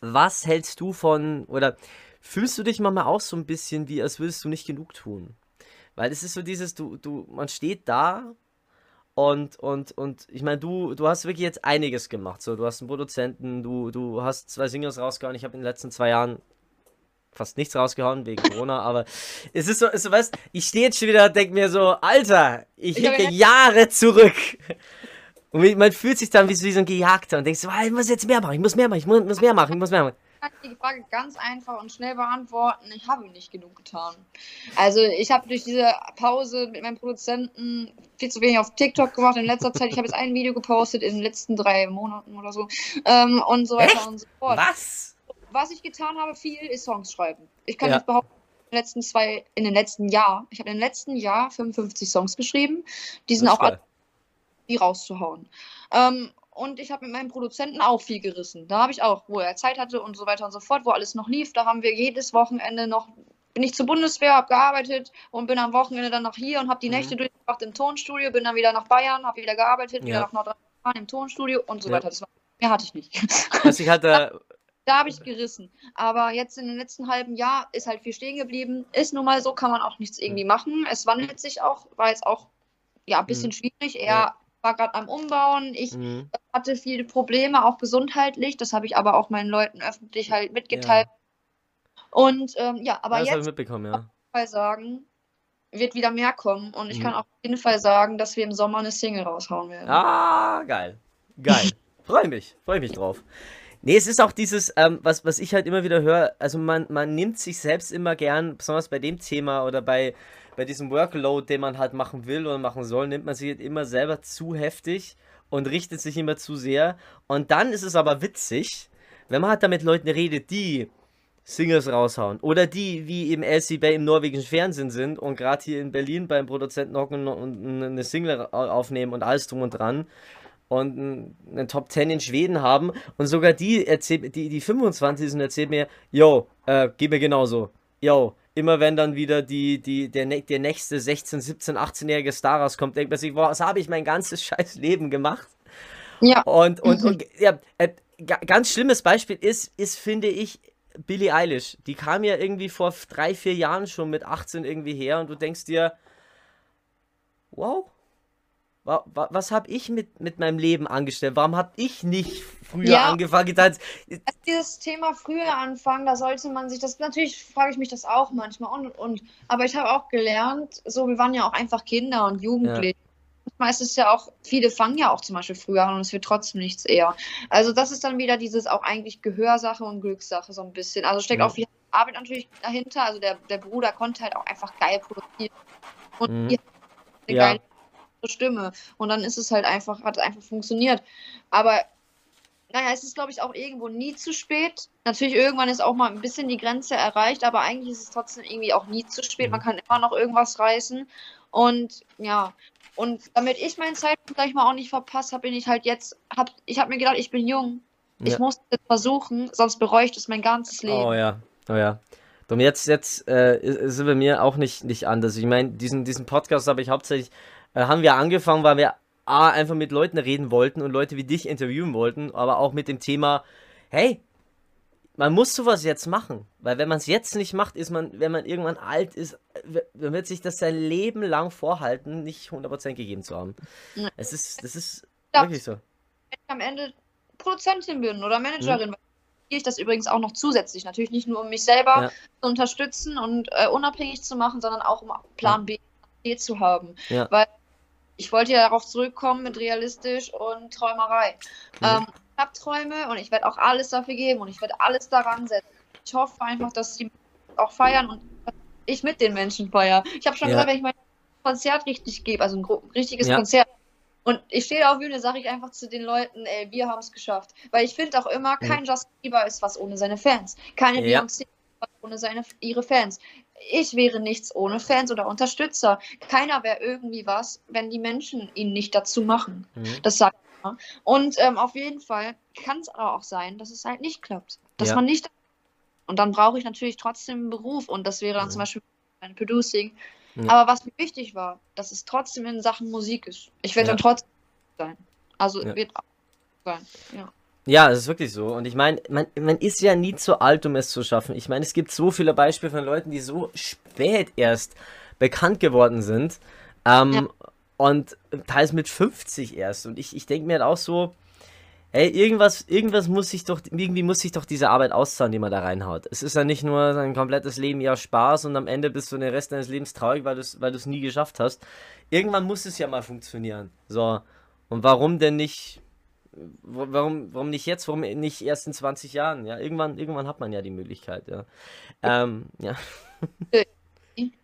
was hältst du von, oder fühlst du dich manchmal auch so ein bisschen wie, als würdest du nicht genug tun? Weil es ist so dieses, du, du, man steht da und, und, und ich meine, du, du hast wirklich jetzt einiges gemacht. So, du hast einen Produzenten, du, du hast zwei Singles rausgehauen. Ich habe in den letzten zwei Jahren fast nichts rausgehauen wegen <laughs> Corona, aber es ist so, ist so weißt, ich stehe jetzt schon wieder und denke mir so, Alter, ich liege Jahre zurück. Und man fühlt sich dann wie so, wie so ein Gejagter und denkt so, ich muss jetzt mehr machen, ich muss mehr machen, ich muss mehr machen, ich muss mehr machen kann die Frage ganz einfach und schnell beantworten. Ich habe nicht genug getan. Also ich habe durch diese Pause mit meinem Produzenten viel zu wenig auf TikTok gemacht in letzter Zeit. Ich habe jetzt ein Video gepostet in den letzten drei Monaten oder so. Ähm, und so weiter Echt? und so fort. Was? Was ich getan habe, viel ist Songs schreiben. Ich kann ja. nicht behaupten, in den letzten zwei, in den letzten Jahr, ich habe im letzten Jahr 55 Songs geschrieben. Die sind auch geil. die rauszuhauen. Ähm, und ich habe mit meinem Produzenten auch viel gerissen. Da habe ich auch, wo er Zeit hatte und so weiter und so fort, wo alles noch lief, da haben wir jedes Wochenende noch, bin ich zur Bundeswehr, habe gearbeitet und bin am Wochenende dann noch hier und habe die mhm. Nächte durchgebracht im Tonstudio, bin dann wieder nach Bayern, habe wieder gearbeitet, ja. wieder nach Nordrhein-Westfalen im Tonstudio und so ja. weiter. Das war, mehr hatte ich nicht. <laughs> Also ich hatte... da, da habe ich gerissen. Aber jetzt in den letzten halben Jahr ist halt viel stehen geblieben. Ist nun mal so, kann man auch nichts irgendwie machen. Es wandelt sich auch, war jetzt auch ja, ein bisschen mhm. schwierig, eher ja war gerade am Umbauen. Ich mhm. hatte viele Probleme, auch gesundheitlich. Das habe ich aber auch meinen Leuten öffentlich halt mitgeteilt. Ja. Und ähm, ja, aber ja, das jetzt mitbekommen, ja. Fall sagen, wird wieder mehr kommen. Und ich mhm. kann auf jeden Fall sagen, dass wir im Sommer eine Single raushauen werden. Ah, geil. Geil. <laughs> freue mich. Freue mich drauf. Nee, es ist auch dieses, ähm, was, was ich halt immer wieder höre, also man, man nimmt sich selbst immer gern, besonders bei dem Thema oder bei bei diesem Workload, den man halt machen will oder machen soll, nimmt man sich halt immer selber zu heftig und richtet sich immer zu sehr. Und dann ist es aber witzig, wenn man halt da mit Leuten redet, die Singles raushauen. Oder die, wie im LC Bay im norwegischen Fernsehen sind und gerade hier in Berlin beim Produzenten hocken und eine Single aufnehmen und alles drum und dran und einen Top 10 in Schweden haben und sogar die erzählt, die, die 25 sind, erzählt mir, yo, äh, geht mir genauso. Yo, immer wenn dann wieder die, die, der, der nächste 16, 17, 18-jährige Star rauskommt, denkt man sich, boah, was habe ich mein ganzes <laughs> scheiß Leben gemacht? Ja. Und, und, und ja, äh, ganz schlimmes Beispiel ist, ist, finde ich, Billie Eilish. Die kam ja irgendwie vor drei, vier Jahren schon mit 18 irgendwie her und du denkst dir, wow, was habe ich mit, mit meinem Leben angestellt? Warum habe ich nicht früher ja, angefangen? Gedacht, dieses Thema früher anfangen, da sollte man sich das, natürlich frage ich mich das auch manchmal und, und, und. Aber ich habe auch gelernt, so, wir waren ja auch einfach Kinder und Jugendliche. Ja. Es ja auch, viele fangen ja auch zum Beispiel früher an und es wird trotzdem nichts eher. Also das ist dann wieder dieses auch eigentlich Gehörsache und Glückssache so ein bisschen. Also steckt ja. auch viel Arbeit natürlich dahinter. Also der, der Bruder konnte halt auch einfach geil produzieren. Und mhm. die eine ja. geile Stimme. Und dann ist es halt einfach, hat einfach funktioniert. Aber naja, es ist, glaube ich, auch irgendwo nie zu spät. Natürlich, irgendwann ist auch mal ein bisschen die Grenze erreicht, aber eigentlich ist es trotzdem irgendwie auch nie zu spät. Man mhm. kann immer noch irgendwas reißen. Und ja, und damit ich meinen Zeitpunkt gleich mal auch nicht verpasst habe, bin ich halt jetzt, hab, ich habe mir gedacht, ich bin jung. Ja. Ich muss es versuchen, sonst bereue ich das mein ganzes Leben. Oh ja, oh ja. Und jetzt, jetzt äh, ist es bei mir auch nicht, nicht anders. Ich meine, diesen, diesen Podcast habe ich hauptsächlich äh, haben wir angefangen, weil wir A, einfach mit Leuten reden wollten und Leute wie dich interviewen wollten, aber auch mit dem Thema, hey, man muss sowas jetzt machen, weil wenn man es jetzt nicht macht, ist man, wenn man irgendwann alt ist, dann wird sich das sein Leben lang vorhalten, nicht 100% gegeben zu haben. Ja. Es ist, das ist ja. wirklich so. Wenn ich am Ende Produzentin bin oder Managerin, mhm. ich das übrigens auch noch zusätzlich, natürlich nicht nur um mich selber ja. zu unterstützen und äh, unabhängig zu machen, sondern auch um Plan B zu haben. Weil ich wollte ja darauf zurückkommen mit realistisch und Träumerei. Mhm. Ähm, ich habe Träume und ich werde auch alles dafür geben und ich werde alles daran setzen. Ich hoffe einfach, dass die auch feiern und ich mit den Menschen feiere. Ich habe schon ja. gesagt, wenn ich mein Konzert richtig gebe, also ein richtiges ja. Konzert, und ich stehe auf Bühne, sage ich einfach zu den Leuten, ey, wir haben es geschafft. Weil ich finde auch immer, kein Justin Bieber ist was ohne seine Fans. Keine ja. Beyoncé ist was ohne seine, ihre Fans ich wäre nichts ohne Fans oder Unterstützer. Keiner wäre irgendwie was, wenn die Menschen ihn nicht dazu machen. Mhm. Das sagt er. Und ähm, auf jeden Fall kann es aber auch sein, dass es halt nicht klappt. Dass ja. man nicht. Und dann brauche ich natürlich trotzdem einen Beruf und das wäre dann mhm. zum Beispiel ein Producing. Ja. Aber was mir wichtig war, dass es trotzdem in Sachen Musik ist. Ich werde ja. dann trotzdem sein. Also wird auch sein. Ja. Ja, es ist wirklich so. Und ich meine, man, man ist ja nie zu alt, um es zu schaffen. Ich meine, es gibt so viele Beispiele von Leuten, die so spät erst bekannt geworden sind. Ähm, ja. Und teils mit 50 erst. Und ich, ich denke mir halt auch so, hey, irgendwas, irgendwas muss sich doch, irgendwie muss sich doch diese Arbeit auszahlen, die man da reinhaut. Es ist ja nicht nur sein komplettes Leben ja Spaß und am Ende bist du den Rest deines Lebens traurig, weil du es weil nie geschafft hast. Irgendwann muss es ja mal funktionieren. So. Und warum denn nicht warum, warum nicht jetzt? Warum nicht erst in 20 Jahren? Ja, irgendwann, irgendwann hat man ja die Möglichkeit, ja. Ähm, ja. <laughs>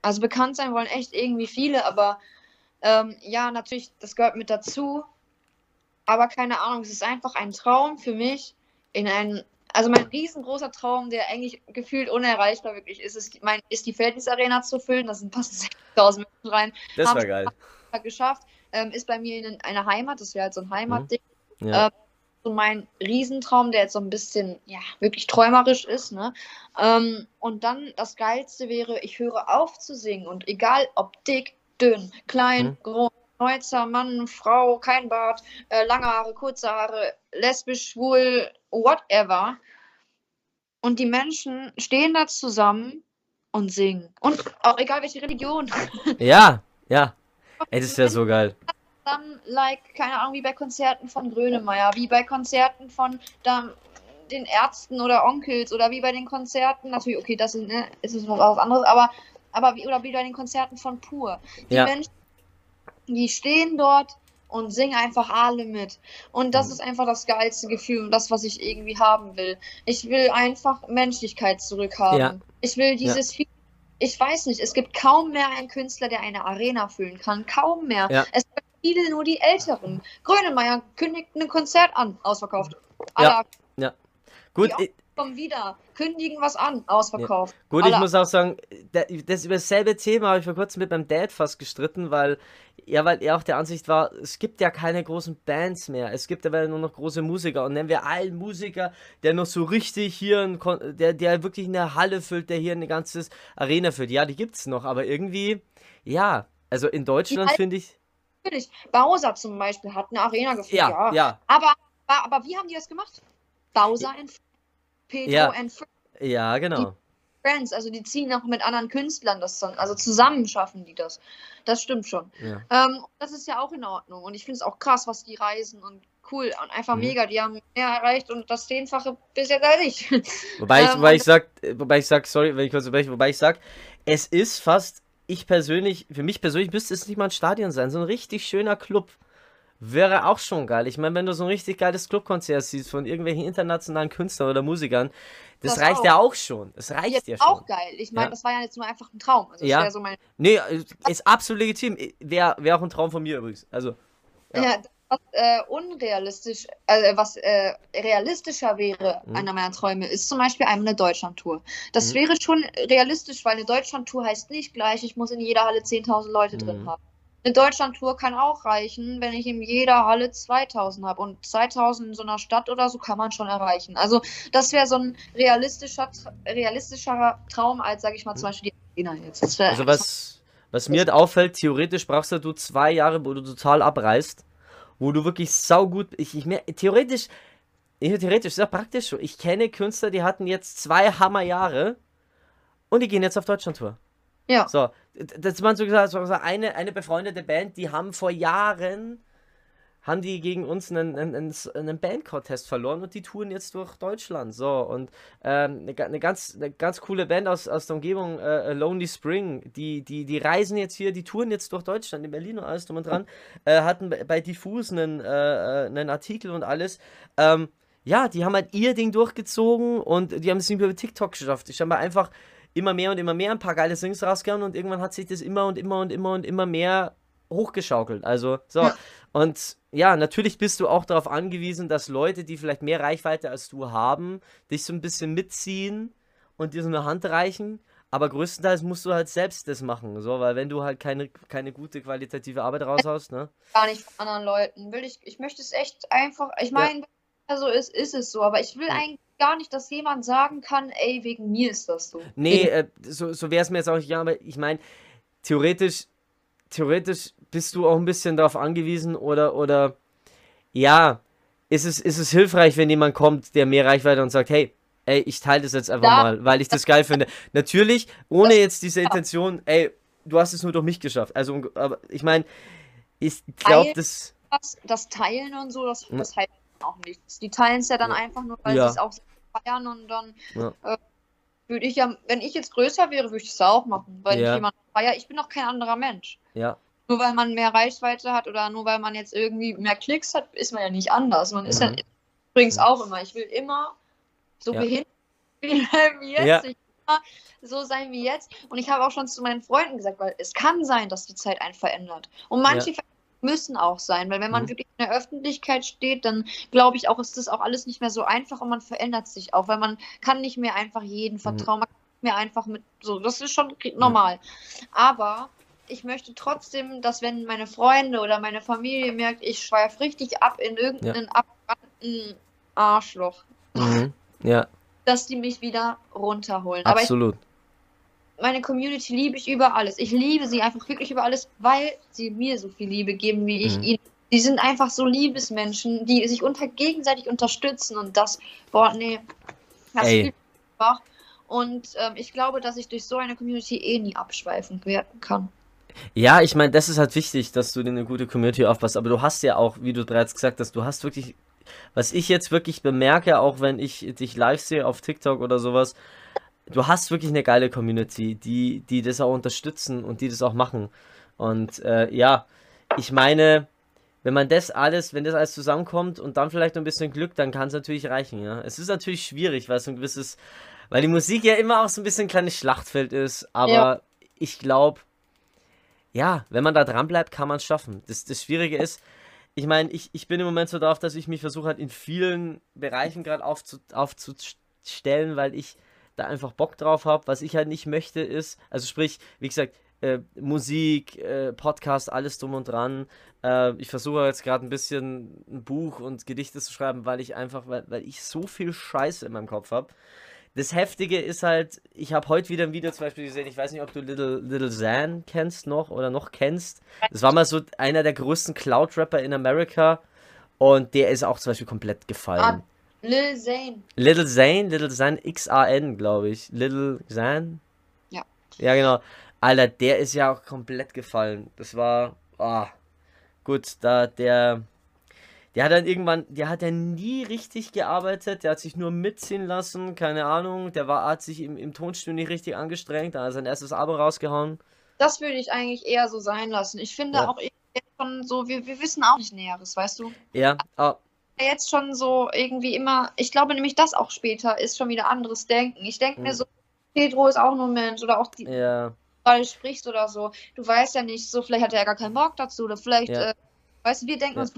Also bekannt sein wollen echt irgendwie viele, aber ähm, ja, natürlich, das gehört mit dazu. Aber keine Ahnung, es ist einfach ein Traum für mich in ein, also mein riesengroßer Traum, der eigentlich gefühlt unerreichbar wirklich ist, ist, mein, ist die Felddienstarena zu füllen. Da sind fast <laughs> 6000 Menschen rein. Das war geil. Geschafft. Ähm, ist bei mir in einer Heimat, das wäre halt so ein Heimatding. Mhm. Ja. Äh, so mein Riesentraum, der jetzt so ein bisschen, ja, wirklich träumerisch ist, ne? Ähm, und dann das Geilste wäre, ich höre auf zu singen und egal ob dick, dünn, klein, mhm. groß, Neuzer, Mann, Frau, kein Bart, äh, lange Haare, kurze Haare, lesbisch, schwul, whatever. Und die Menschen stehen da zusammen und singen. Und auch egal welche Religion. Ja, ja. Ey, das ist ja so geil dann, like, keine Ahnung, wie bei Konzerten von Grönemeyer, wie bei Konzerten von da, den Ärzten oder Onkels oder wie bei den Konzerten, natürlich, okay, das ist, ne, ist es was anderes, aber, aber wie, oder wie bei den Konzerten von Pur. Die ja. Menschen, die stehen dort und singen einfach alle mit. Und das mhm. ist einfach das geilste Gefühl und das, was ich irgendwie haben will. Ich will einfach Menschlichkeit zurückhaben. Ja. Ich will dieses ja. Ich weiß nicht, es gibt kaum mehr einen Künstler, der eine Arena füllen kann. Kaum mehr. Ja. Es gibt viele nur die Älteren. Grönemeyer kündigt ein Konzert an, ausverkauft. Ja, ja. Gut, kommen wieder, kündigen was an, ausverkauft. Ja. Gut, Alle. ich muss auch sagen, das über dasselbe Thema habe ich vor kurzem mit meinem Dad fast gestritten, weil ja, weil er auch der Ansicht war, es gibt ja keine großen Bands mehr. Es gibt aber nur noch große Musiker. Und nennen wir einen Musiker, der noch so richtig hier, ein, der, der wirklich eine Halle füllt, der hier eine ganze Arena füllt. Ja, die gibt es noch, aber irgendwie, ja, also in Deutschland finde ich. Natürlich. Bowser zum Beispiel hat eine Arena gefüllt, ja. ja. ja. Aber, aber wie haben die das gemacht? Bowser ja. and Pedro ja. and Ja, genau. Friends, also die ziehen auch mit anderen Künstlern das dann, also zusammen schaffen die das. Das stimmt schon. Ja. Ähm, das ist ja auch in Ordnung und ich finde es auch krass, was die reisen und cool und einfach mhm. mega. Die haben mehr erreicht und das Zehnfache bisher gar nicht. Wobei ich, <laughs> ähm, wobei ich sag, wobei ich sag, sorry, wenn ich kurz unterbreche, wobei ich sag, es ist fast, ich persönlich, für mich persönlich müsste es nicht mal ein Stadion sein, so ein richtig schöner Club. Wäre auch schon geil. Ich meine, wenn du so ein richtig geiles Clubkonzert siehst von irgendwelchen internationalen Künstlern oder Musikern, das, das reicht auch. ja auch schon. Das reicht jetzt ja schon. Auch geil. Ich meine, ja. das war ja jetzt nur einfach ein Traum. Also ja. So. Nee, ist absolut legitim. Wäre wär auch ein Traum von mir übrigens. Also. Ja, ja was äh, unrealistisch, äh, was äh, realistischer wäre, mhm. einer meiner Träume, ist zum Beispiel einmal eine Deutschlandtour. Das mhm. wäre schon realistisch, weil eine Deutschlandtour heißt nicht gleich, ich muss in jeder Halle 10.000 Leute mhm. drin haben. Eine Deutschlandtour kann auch reichen, wenn ich in jeder Halle 2000 habe. Und 2000 in so einer Stadt oder so kann man schon erreichen. Also, das wäre so ein realistischer, realistischerer Traum als, sage ich mal, zum Beispiel die Arena jetzt. Also, was, was mir halt auffällt, theoretisch brauchst du zwei Jahre, wo du total abreißt, wo du wirklich saugut. Ich, ich mehr, theoretisch, theoretisch, sehr praktisch so. Ich kenne Künstler, die hatten jetzt zwei Hammerjahre und die gehen jetzt auf Deutschlandtour. Ja. So, das waren so gesagt, so eine, eine befreundete Band, die haben vor Jahren haben die gegen uns einen, einen, einen Bandcontest verloren und die touren jetzt durch Deutschland. So, und ähm, eine, eine, ganz, eine ganz coole Band aus, aus der Umgebung, äh, Lonely Spring, die, die, die reisen jetzt hier, die touren jetzt durch Deutschland, in Berlin und alles drum und dran, äh, hatten bei Diffus einen, äh, äh, einen Artikel und alles. Ähm, ja, die haben halt ihr Ding durchgezogen und die haben es nicht über TikTok geschafft. Ich habe einfach immer mehr und immer mehr ein paar geile Songs rausgehauen und irgendwann hat sich das immer und immer und immer und immer mehr hochgeschaukelt. Also, so. Ja. Und ja, natürlich bist du auch darauf angewiesen, dass Leute, die vielleicht mehr Reichweite als du haben, dich so ein bisschen mitziehen und dir so eine Hand reichen. Aber größtenteils musst du halt selbst das machen, so, weil wenn du halt keine, keine gute qualitative Arbeit raushaust, ne? Gar nicht von anderen Leuten. Will ich, ich möchte es echt einfach, ich meine, ja. so ist, ist es so, aber ich will eigentlich gar nicht, dass jemand sagen kann, ey, wegen mir ist das so. Nee, äh, so, so wäre es mir jetzt auch nicht, ja, aber ich meine, theoretisch, theoretisch bist du auch ein bisschen darauf angewiesen oder, oder, ja, ist es, ist es hilfreich, wenn jemand kommt, der mehr Reichweite und sagt, hey, ey, ich teile das jetzt einfach da, mal, weil ich das geil finde. Natürlich, ohne jetzt diese Intention, ey, du hast es nur durch mich geschafft. Also, aber ich meine, ich glaube, das, das. Das Teilen und so, das, das heißt auch nichts. Die teilen es ja dann ja. einfach nur, weil ja. sie es auch feiern und dann ja. äh, würde ich ja, wenn ich jetzt größer wäre, würde ich es auch machen, weil ja. ich jemand feiere. Ich bin doch kein anderer Mensch. Ja. Nur weil man mehr Reichweite hat oder nur weil man jetzt irgendwie mehr Klicks hat, ist man ja nicht anders. Man ist mhm. ja übrigens auch immer. Ich will immer so ja. behindert wie jetzt. Ja. Ich immer so sein wie jetzt. Und ich habe auch schon zu meinen Freunden gesagt, weil es kann sein, dass die Zeit einen verändert. Und manche ja müssen auch sein, weil wenn man mhm. wirklich in der Öffentlichkeit steht, dann glaube ich auch, ist das auch alles nicht mehr so einfach und man verändert sich auch, weil man kann nicht mehr einfach jeden mhm. vertrauen, man kann nicht mehr einfach mit so, das ist schon normal. Mhm. Aber ich möchte trotzdem, dass wenn meine Freunde oder meine Familie merkt, ich schweife richtig ab in irgendeinen ja. abgebrannten Arschloch, mhm. ja. <laughs> dass die mich wieder runterholen. Absolut. Meine Community liebe ich über alles. Ich liebe sie einfach wirklich über alles, weil sie mir so viel Liebe geben, wie ich mhm. ihnen. Die sind einfach so Liebesmenschen, die sich unter gegenseitig unterstützen und das, boah, nee, das Ey. einfach. Und ähm, ich glaube, dass ich durch so eine Community eh nie abschweifen werden kann. Ja, ich meine, das ist halt wichtig, dass du dir eine gute Community aufpasst. Aber du hast ja auch, wie du bereits gesagt hast, du hast wirklich, was ich jetzt wirklich bemerke, auch wenn ich dich live sehe auf TikTok oder sowas, du hast wirklich eine geile Community, die, die das auch unterstützen und die das auch machen. Und äh, ja, ich meine, wenn man das alles, wenn das alles zusammenkommt und dann vielleicht ein bisschen Glück, dann kann es natürlich reichen, ja. Es ist natürlich schwierig, weil so ein gewisses, weil die Musik ja immer auch so ein bisschen ein kleines Schlachtfeld ist, aber ja. ich glaube, ja, wenn man da dran bleibt, kann man es schaffen. Das, das Schwierige ist, ich meine, ich, ich bin im Moment so darauf, dass ich mich versuche halt in vielen Bereichen gerade aufzu, aufzu, stellen, weil ich da einfach Bock drauf habe. Was ich halt nicht möchte ist, also sprich, wie gesagt, äh, Musik, äh, Podcast, alles drum und dran. Äh, ich versuche jetzt gerade ein bisschen ein Buch und Gedichte zu schreiben, weil ich einfach, weil, weil ich so viel Scheiße in meinem Kopf habe. Das Heftige ist halt, ich habe heute wieder ein Video zum Beispiel gesehen, ich weiß nicht, ob du Little, Little Zan kennst noch oder noch kennst. Das war mal so einer der größten Cloud-Rapper in Amerika und der ist auch zum Beispiel komplett gefallen. Ah, Lil Zane. Little Zane, Little Zane, X-A-N, glaube ich. Little Zane? Ja. Ja, genau. Alter, der ist ja auch komplett gefallen. Das war, ah, gut, da der, der hat dann irgendwann, der hat ja nie richtig gearbeitet, der hat sich nur mitziehen lassen, keine Ahnung, der war, hat sich im, im Tonstudio nicht richtig angestrengt, da hat er sein erstes Abo rausgehauen. Das würde ich eigentlich eher so sein lassen. Ich finde ja. auch schon so, wir, wir wissen auch nicht Näheres, weißt du? Ja, oh. Jetzt schon so irgendwie immer, ich glaube nämlich, das auch später ist schon wieder anderes Denken. Ich denke hm. mir so, Pedro ist auch nur Mensch oder auch die. Ja gerade sprichst oder so. Du weißt ja nicht, so vielleicht hat er ja gar keinen Bock dazu oder vielleicht, ja. äh, weißt du, wir denken ja. uns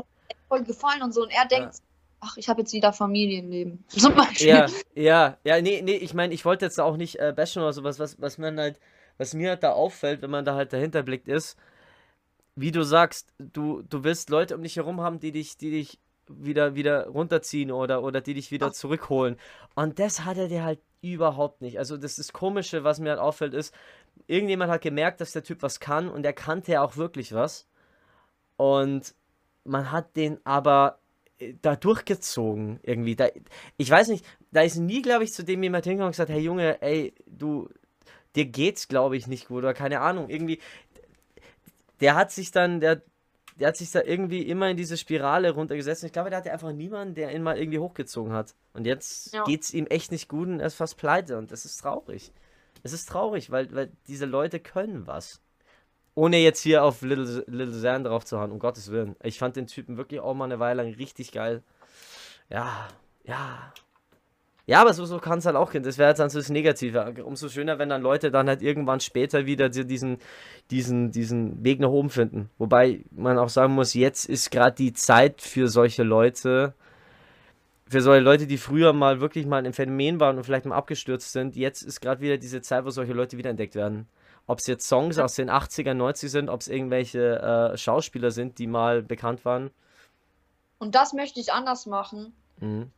voll gefallen und so und er denkt, ja. ach, ich habe jetzt wieder Familienleben. <laughs> Zum Beispiel. Ja, ja, ja, nee, nee, ich meine, ich wollte jetzt auch nicht äh, bashen oder sowas, was, was man halt, was mir halt da auffällt, wenn man da halt dahinter blickt, ist, wie du sagst, du, du willst Leute um dich herum haben, die dich, die dich wieder, wieder runterziehen oder, oder die dich wieder Ach. zurückholen. Und das hat er dir halt überhaupt nicht. Also das, das Komische, was mir halt auffällt, ist, irgendjemand hat gemerkt, dass der Typ was kann und er kannte ja auch wirklich was. Und man hat den aber äh, da durchgezogen irgendwie. Da, ich weiß nicht, da ist nie, glaube ich, zu dem jemand hingegangen und gesagt, hey Junge, ey, du, dir geht's, glaube ich, nicht gut oder keine Ahnung. Irgendwie, der hat sich dann, der, der hat sich da irgendwie immer in diese Spirale runtergesetzt. Und ich glaube, der hatte einfach niemanden, der ihn mal irgendwie hochgezogen hat. Und jetzt ja. geht's ihm echt nicht gut und er ist fast pleite und das ist traurig. Es ist traurig, weil, weil diese Leute können was. Ohne jetzt hier auf Little, Little Zan drauf zu hauen, um Gottes Willen. Ich fand den Typen wirklich auch mal eine Weile lang richtig geil. Ja, ja. Ja, aber so, so kann es halt auch gehen. Das wäre jetzt dann so das Negative. Umso schöner, wenn dann Leute dann halt irgendwann später wieder diesen, diesen, diesen Weg nach oben finden. Wobei man auch sagen muss, jetzt ist gerade die Zeit für solche Leute, für solche Leute, die früher mal wirklich mal ein Phänomen waren und vielleicht mal abgestürzt sind, jetzt ist gerade wieder diese Zeit, wo solche Leute wiederentdeckt werden. Ob es jetzt Songs aus den 80er, 90er sind, ob es irgendwelche äh, Schauspieler sind, die mal bekannt waren. Und das möchte ich anders machen. Mhm.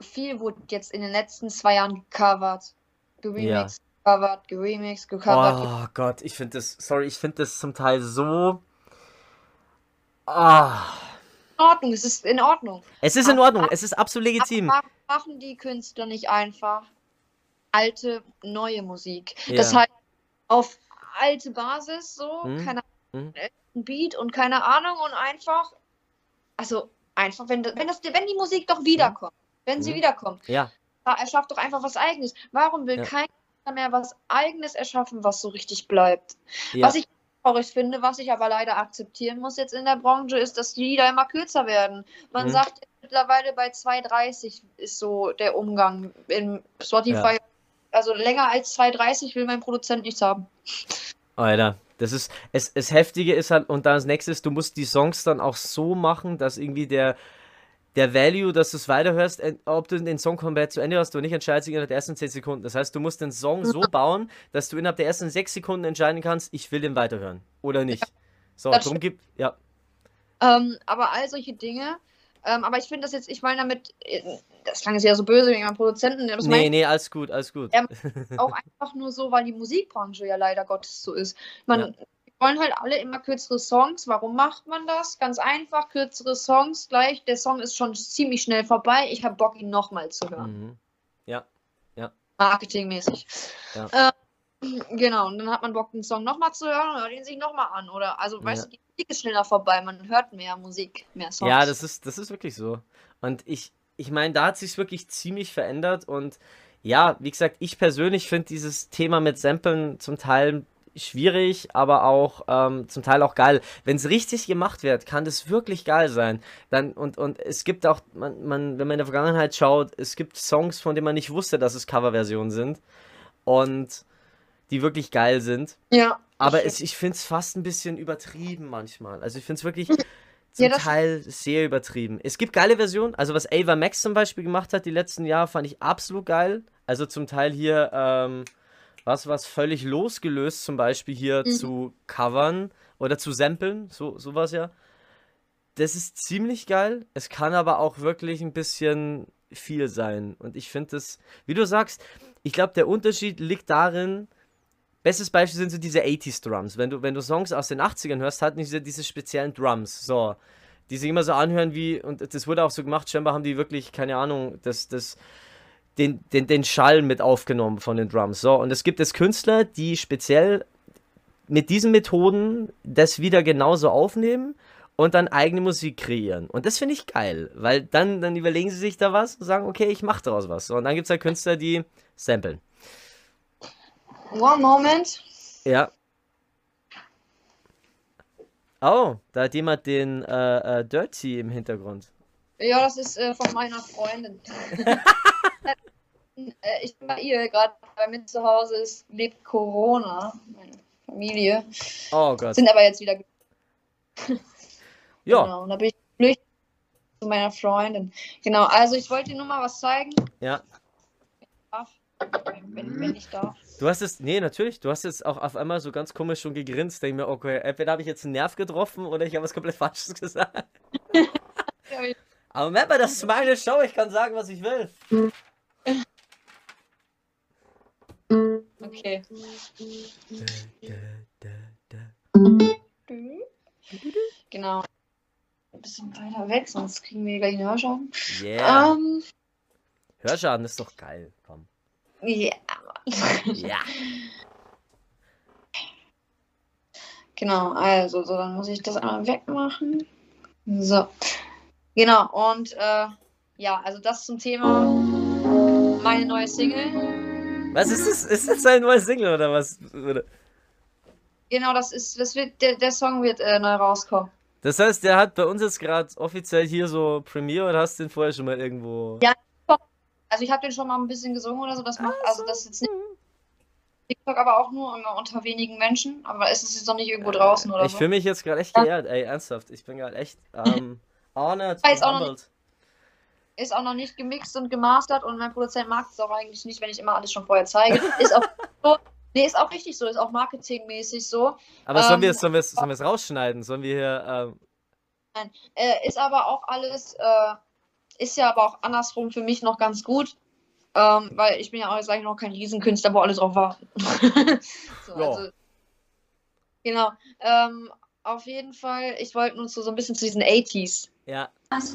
Viel wurde jetzt in den letzten zwei Jahren gecovert. Geremixed, ja. gecovert, geremixed, gecovert. Oh Gott, ich finde das, sorry, ich finde das zum Teil so. Ah. In Ordnung, es ist in Ordnung. Es ist in Ordnung, es ist absolut legitim. Machen die Künstler nicht einfach alte, neue Musik? Ja. Das heißt, auf alte Basis, so, hm. keine Ahnung, hm. Beat und keine Ahnung und einfach, also einfach, wenn, wenn, das, wenn die Musik doch wiederkommt, hm. Wenn sie hm. wiederkommt, ja. erschafft doch einfach was Eigenes. Warum will ja. kein mehr was Eigenes erschaffen, was so richtig bleibt? Ja. Was ich traurig finde, was ich aber leider akzeptieren muss jetzt in der Branche, ist, dass die Lieder immer kürzer werden. Man mhm. sagt mittlerweile bei 2,30 ist so der Umgang in Spotify. Ja. Also länger als 2,30 will mein Produzent nichts haben. Alter, das ist, es, es Heftige ist halt, und dann als nächstes, du musst die Songs dann auch so machen, dass irgendwie der, der Value, dass du es weiterhörst, ob du den Song komplett zu Ende hast oder nicht, entscheidet sich innerhalb der ersten 10 Sekunden. Das heißt, du musst den Song so bauen, dass du innerhalb der ersten 6 Sekunden entscheiden kannst, ich will den weiterhören oder nicht. So, das darum gibt, ja. Ähm, aber all solche Dinge, ähm, aber ich finde das jetzt, ich meine damit, äh, das klang jetzt ja so böse wegen meinem Produzenten. Das nee, nee, alles gut, alles gut. Ähm, <laughs> auch einfach nur so, weil die Musikbranche ja leider Gottes so ist. Man, ja wollen halt alle immer kürzere Songs. Warum macht man das? Ganz einfach, kürzere Songs gleich. Der Song ist schon ziemlich schnell vorbei. Ich habe Bock, ihn nochmal zu hören. Mhm. Ja, ja. Marketingmäßig. Ja. Ähm, genau, und dann hat man Bock, den Song nochmal zu hören und hört ihn sich nochmal an. Oder, also, weißt ja. du, die Musik ist schneller vorbei. Man hört mehr Musik, mehr Songs. Ja, das ist, das ist wirklich so. Und ich, ich meine, da hat sich wirklich ziemlich verändert und ja, wie gesagt, ich persönlich finde dieses Thema mit Samplen zum Teil schwierig, aber auch ähm, zum Teil auch geil. Wenn es richtig gemacht wird, kann das wirklich geil sein. Dann, und, und es gibt auch, man, man, wenn man in der Vergangenheit schaut, es gibt Songs, von denen man nicht wusste, dass es Coverversionen sind. Und die wirklich geil sind. Ja. Aber es, ich finde es fast ein bisschen übertrieben manchmal. Also ich finde es wirklich. zum Ja, Teil sehr übertrieben. Es gibt geile Versionen, also was Ava Max zum Beispiel gemacht hat die letzten Jahre, fand ich absolut geil. Also zum Teil hier, ähm, was was völlig losgelöst, zum Beispiel hier Mhm. zu covern oder zu samplen, so sowas ja. Das ist ziemlich geil. Es kann aber auch wirklich ein bisschen viel sein. Und ich finde das, wie du sagst, ich glaube, der Unterschied liegt darin, bestes Beispiel sind so diese 80s Drums. Wenn du, wenn du Songs aus den 80ern hörst, hatten diese, diese speziellen Drums. So. Die sich immer so anhören wie, und das wurde auch so gemacht, scheinbar haben die wirklich, keine Ahnung, das, das, den, den, den Schall mit aufgenommen von den Drums. So, und es gibt es Künstler, die speziell mit diesen Methoden das wieder genauso aufnehmen und dann eigene Musik kreieren. Und das finde ich geil, weil dann, dann überlegen sie sich da was und sagen, okay, ich mache daraus was. So, und dann gibt es halt Künstler, die samplen. One moment. Ja. Oh, da hat jemand den äh, äh, Dirty im Hintergrund. Ja, das ist äh, von meiner Freundin. <laughs> äh, ich bin bei ihr gerade bei mir zu Hause. Es lebt Corona, meine Familie. Oh Gott. Sind aber jetzt wieder. Ja, Genau, und da bin ich flüchtig zu meiner Freundin. Genau, also ich wollte dir nur mal was zeigen. ja. Darf. Wenn, wenn ich darf. Du hast es, nee, natürlich, du hast es auch auf einmal so ganz komisch schon gegrinst. Denke mir, okay, entweder habe ich jetzt einen Nerv getroffen oder ich habe was komplett Falsches <laughs> gesagt. <laughs> Ja, ich- Aber Mapper, das ist meine Show, ich kann sagen, was ich will. Okay. Genau. Ein bisschen weiter weg, sonst kriegen wir gleich einen Hörschaden. Yeah. Ähm, Hörschaden ist doch geil. Komm. ja. Ja. Genau, also so, dann muss ich das einmal wegmachen. So. Genau, und äh, ja, also das zum Thema meine neue Single. Was ist das? Ist das ein neues Single oder was? Genau, das ist, das wird, der, der Song wird äh, neu rauskommen. Das heißt, der hat bei uns jetzt gerade offiziell hier so Premiere oder hast du den vorher schon mal irgendwo? Ja. Also ich habe den schon mal ein bisschen gesungen oder so, das macht, also das ist jetzt nicht TikTok, aber auch nur immer unter wenigen Menschen, aber es ist jetzt noch nicht irgendwo draußen oder Ich so. fühle mich jetzt gerade echt geehrt, ey, ernsthaft. Ich bin gerade echt ähm, <laughs> honored Weiß und auch humbled. Ist auch noch nicht gemixt und gemastert und mein Produzent mag es auch eigentlich nicht, wenn ich immer alles schon vorher zeige. Ist auch <laughs> so. Nee, ist auch richtig so, ist auch marketingmäßig so. Aber sollen wir Ähm, es sollen es- sollen es rausschneiden? Sollen wir hier, ähm, Äh, ist aber auch alles, äh, ist ja aber auch andersrum für mich noch ganz gut. Ähm, weil ich bin ja auch jetzt eigentlich noch kein Riesenkünstler, wo alles drauf warten. <laughs> so, Ja. also, genau. Ähm, auf jeden Fall, ich wollte nur so, so ein bisschen zu diesen 80s. Ja, Was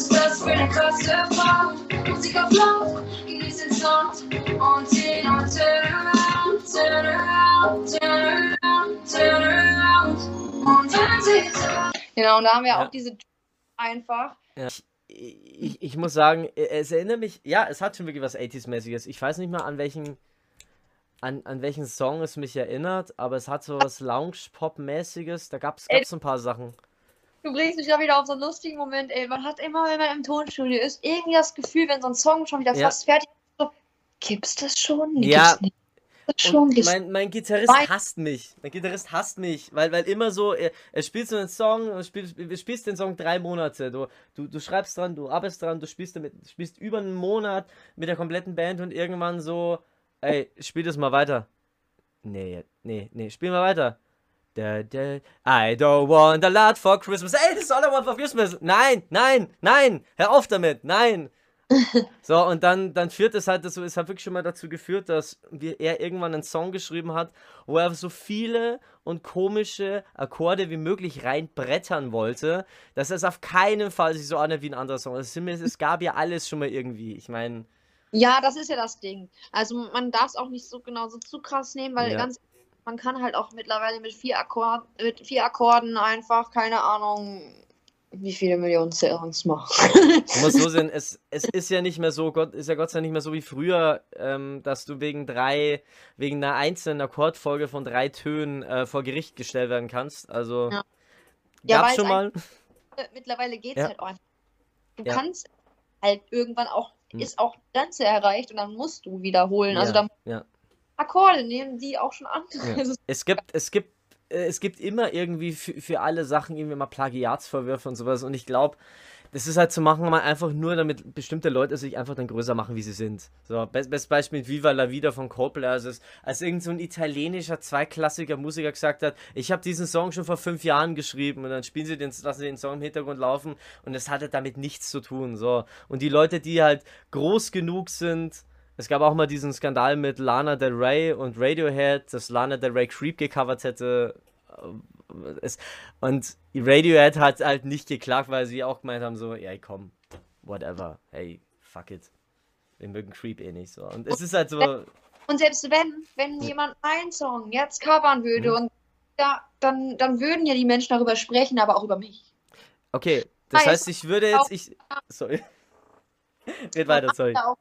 ist das für eine krasse Fahrt? Musik auf laut, genieß den Sound und hin und turn around, turn around, turn around, turn around und hören Sie zu. Genau, und da haben wir Ja. auch diese einfach. ich, ich muss sagen, es erinnert mich, ja, es hat schon wirklich was 80s-mäßiges. Ich weiß nicht mal, an welchen, an, an welchen Song es mich erinnert, aber es hat so was Lounge-Pop-mäßiges. Da gab es ein paar Sachen. Du bringst mich da wieder auf so einen lustigen Moment, ey. Man hat immer, wenn man im Tonstudio ist, irgendwie das Gefühl, wenn so ein Song schon wieder Ja. fast fertig ist, so, gibt's das schon? Nee, Ja. gibt's nicht. Schon? Mein, mein Gitarrist Mein- hasst mich. Mein Gitarrist hasst mich, weil, weil immer so, er, er spielt so einen Song, du spielst den Song drei Monate. Du, du, du schreibst dran, du arbeitest dran, du spielst damit, du spielst über einen Monat mit der kompletten Band und irgendwann so, ey, spiel das mal weiter. Nee, nee, nee, spiel mal weiter. Da, da, I don't want a lot for Christmas. Ey, das ist all I want for Christmas. Nein, nein, nein, hör auf damit, nein. <laughs> So, und dann, dann führt es halt dazu, es hat wirklich schon mal dazu geführt, dass wir, er irgendwann einen Song geschrieben hat, wo er so viele und komische Akkorde wie möglich reinbrettern wollte, dass es auf keinen Fall sich so anhört wie ein anderer Song. Es, sind mir- es gab ja alles schon mal irgendwie. Ich meine, Ja, das ist ja das Ding. Also man darf es auch nicht so genau so zu krass nehmen, weil Ja. ganz man kann halt auch mittlerweile mit vier, Akkord, mit vier Akkorden einfach, keine Ahnung, wie viele Millionen Songs machen. <laughs> Du musst so sehen, es, es <laughs> ist ja nicht mehr so, Gott, ist ja Gott sei Dank nicht mehr so wie früher, ähm, dass du wegen drei, wegen einer einzelnen Akkordfolge von drei Tönen äh, vor Gericht gestellt werden kannst. Also Ja. Ja, gab's weil schon mal. mittlerweile geht es Ja. halt auch. Du Ja. kannst halt irgendwann auch, Hm. ist auch die Grenze erreicht und dann musst du wiederholen. Also Ja, dann ja. Akkorde nehmen, die auch schon andere. Ja. <laughs> Es gibt, es gibt äh, es gibt immer irgendwie für, für alle Sachen irgendwie mal Plagiatsvorwürfe und sowas. Und ich glaube, das ist halt zu machen, mal einfach nur, damit bestimmte Leute sich einfach dann größer machen, wie sie sind. So, best, best Beispiel mit Viva la Vida von Coldplay. Also, es, als irgend so ein italienischer, zweiklassiger Musiker gesagt hat, ich habe diesen Song schon vor fünf Jahren geschrieben und dann spielen sie den, lassen sie den Song im Hintergrund laufen und es hatte damit nichts zu tun. So. Und die Leute, die halt groß genug sind, es gab auch mal diesen Skandal mit Lana Del Rey und Radiohead, dass Lana Del Rey Creep gecovert hätte. Es, und Radiohead hat halt nicht geklagt, weil sie auch gemeint haben, so, ja komm, whatever, hey, fuck it. Wir mögen Creep eh nicht so. Und es ist halt so, Und selbst wenn, wenn jemand meinen Song jetzt covern würde Mhm. und ja, dann, dann würden ja die Menschen darüber sprechen, aber auch über mich. okay, das Weiß heißt, ich würde jetzt, ich, sorry. <laughs> Red weiter, sorry. Auch,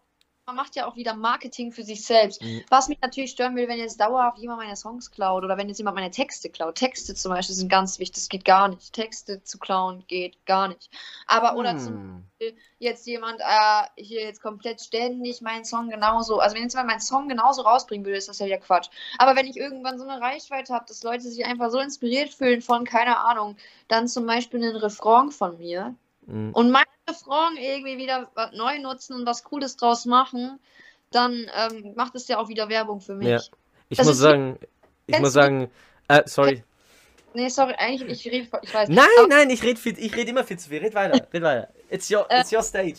man macht ja auch wieder Marketing für sich selbst. Mhm. Was mich natürlich stören will, wenn jetzt dauerhaft jemand meine Songs klaut oder wenn jetzt jemand meine Texte klaut. Texte zum Beispiel sind ganz wichtig, das geht gar nicht. Texte zu klauen geht gar nicht. Aber oder zum Hm. jetzt jemand äh, hier jetzt komplett ständig meinen Song genauso, also wenn jetzt jemand meinen Song genauso rausbringen würde, ist das ja wieder Quatsch. Aber wenn ich irgendwann so eine Reichweite habe, dass Leute sich einfach so inspiriert fühlen von, keine Ahnung, dann zum Beispiel einen Refrain von mir Hm. und meinen Refrain irgendwie wieder neu nutzen und was Cooles draus machen, dann ähm, macht es ja auch wieder Werbung für mich. Ja. Ich muss sagen, ich muss sagen, äh, sorry. Nee, sorry, eigentlich, ich rede, ich weiß. Nein, Aber, nein, ich rede ich rede immer viel zu viel. Red weiter, red weiter. It's your, Äh, it's your stage.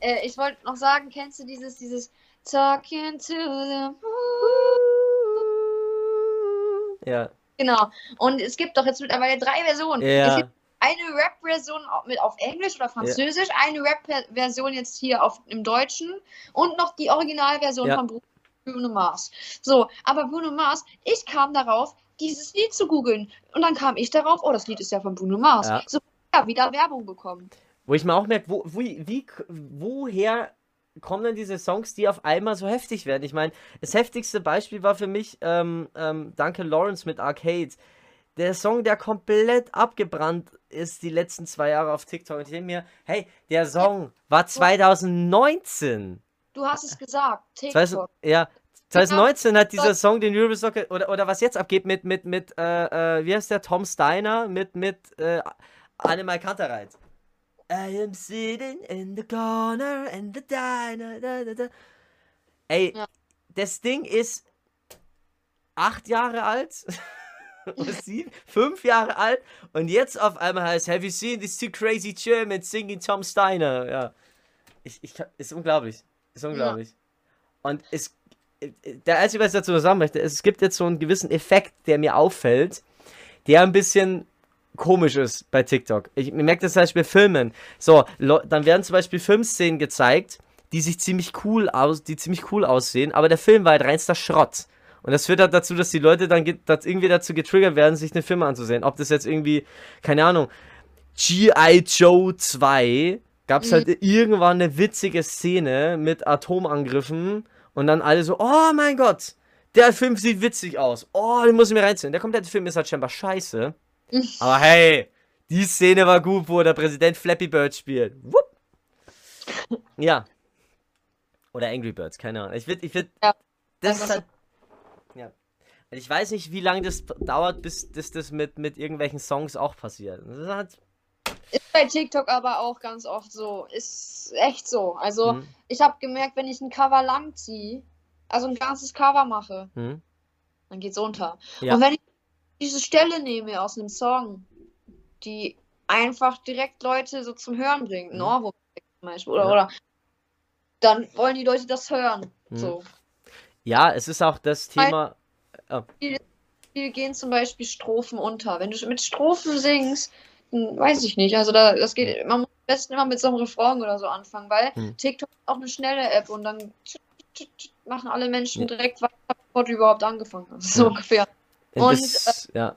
Äh, ich wollte noch sagen, kennst du dieses, dieses Talking to the Moon? Ja, Genau. Und es gibt doch jetzt mittlerweile drei Versionen. Ja, eine Rap-Version mit auf Englisch oder Französisch, eine Rap-Version jetzt hier auf, im Deutschen und noch die Originalversion Ja. von Bru- Bruno Mars. So, aber Bruno Mars, ich kam darauf, dieses Lied zu googeln. Und dann kam ich darauf, oh, das Lied ist ja von Bruno Mars. Ja. So, ja, wieder Werbung bekommen. wo ich mir auch merke, wo, wo, wie, woher kommen denn diese Songs, die auf einmal so heftig werden? Ich meine, das heftigste Beispiel war für mich ähm, ähm, Duncan Lawrence mit Arcade. Der Song, der komplett abgebrannt ist die letzten zwei Jahre auf TikTok. Und ich denke mir, hey, der Song war 2019. Du hast es gesagt, TikTok. ja, 2019 hat dieser Song den Eurovision oder oder was jetzt abgeht mit mit mit äh, äh, wie heißt der Tom Steiner mit mit äh, Annemal Kantereit. I am sitting in the corner in the diner. Da, da, da. Ey, Ja. das Ding ist acht Jahre alt. <laughs> <laughs> Oder sieben, fünf Jahre alt und jetzt auf einmal heißt Have you seen these two crazy Germans singing Tom Steiner? Ja. Ich, ich, ist unglaublich. Ist unglaublich. Und es, der einzige, was ich dazu sagen möchte, ist, es gibt jetzt so einen gewissen Effekt, der mir auffällt, der ein bisschen komisch ist bei TikTok. Ich merke das zum Beispiel bei Filmen. So, dann werden zum Beispiel Filmszenen gezeigt, die sich ziemlich cool aus, die ziemlich cool aussehen, aber der Film war halt reinster Schrott. Und das führt halt dazu, dass die Leute dann irgendwie dazu getriggert werden, sich den Film anzusehen. Ob das jetzt irgendwie, keine Ahnung, G.I. Joe 2 gab es Mhm. halt irgendwann eine witzige Szene mit Atomangriffen und dann alle so, oh mein Gott, der Film sieht witzig aus. Oh, den muss ich mir reinziehen. Der komplette Film ist halt scheinbar scheiße. Mhm. <laughs> Aber hey, die Szene war gut, wo der Präsident Flappy Bird spielt. Wupp. Ja. Oder Angry Birds, keine Ahnung. Ich würde, ich würde, Ja, das ist halt. Ich weiß nicht, wie lange das dauert, bis das, das mit, mit irgendwelchen Songs auch passiert. Das ist halt, Ist bei TikTok aber auch ganz oft so. Ist echt so. Also, hm, ich habe gemerkt, wenn ich ein Cover lang ziehe, also ein ganzes Cover mache, hm, dann geht's unter. Ja. Und wenn ich diese Stelle nehme aus einem Song, die einfach direkt Leute so zum Hören bringt, Mhm. Ohrwurm zum Beispiel, oder, Ja. oder, dann wollen die Leute das hören. Mhm. So. ja, es ist auch das Thema, Hier gehen zum Beispiel Strophen unter. Wenn du mit Strophen singst, dann weiß ich nicht. Also da, das geht, man muss am besten immer mit so einem Refrain oder so anfangen, weil Mhm. TikTok ist auch eine schnelle App und dann machen alle Menschen Ja. direkt weiter, bevor du überhaupt angefangen hast. So Ja. ungefähr. Und, das, ja,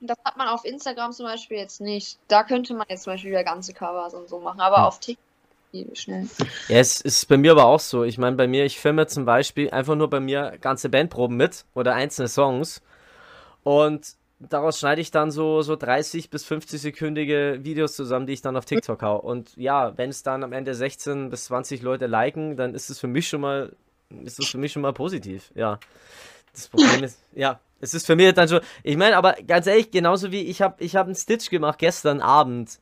Das hat man auf Instagram zum Beispiel jetzt nicht. Da könnte man jetzt zum Beispiel wieder ganze Covers und so machen, aber Hm. auf TikTok schnell. Ja, es ist bei mir aber auch so. Ich meine, bei mir, ich filme zum Beispiel einfach nur bei mir ganze Bandproben mit oder einzelne Songs. Und daraus schneide ich dann so, so 30 bis 50 sekündige Videos zusammen, die ich dann auf TikTok hau. Und ja, wenn es dann am Ende 16 bis 20 Leute liken, dann ist es für mich schon mal, ist es für mich schon mal positiv. Ja. Das Problem ist, ja, Es ist für mich dann schon. Ich meine, aber ganz ehrlich, genauso wie ich habe ich hab einen Stitch gemacht gestern Abend.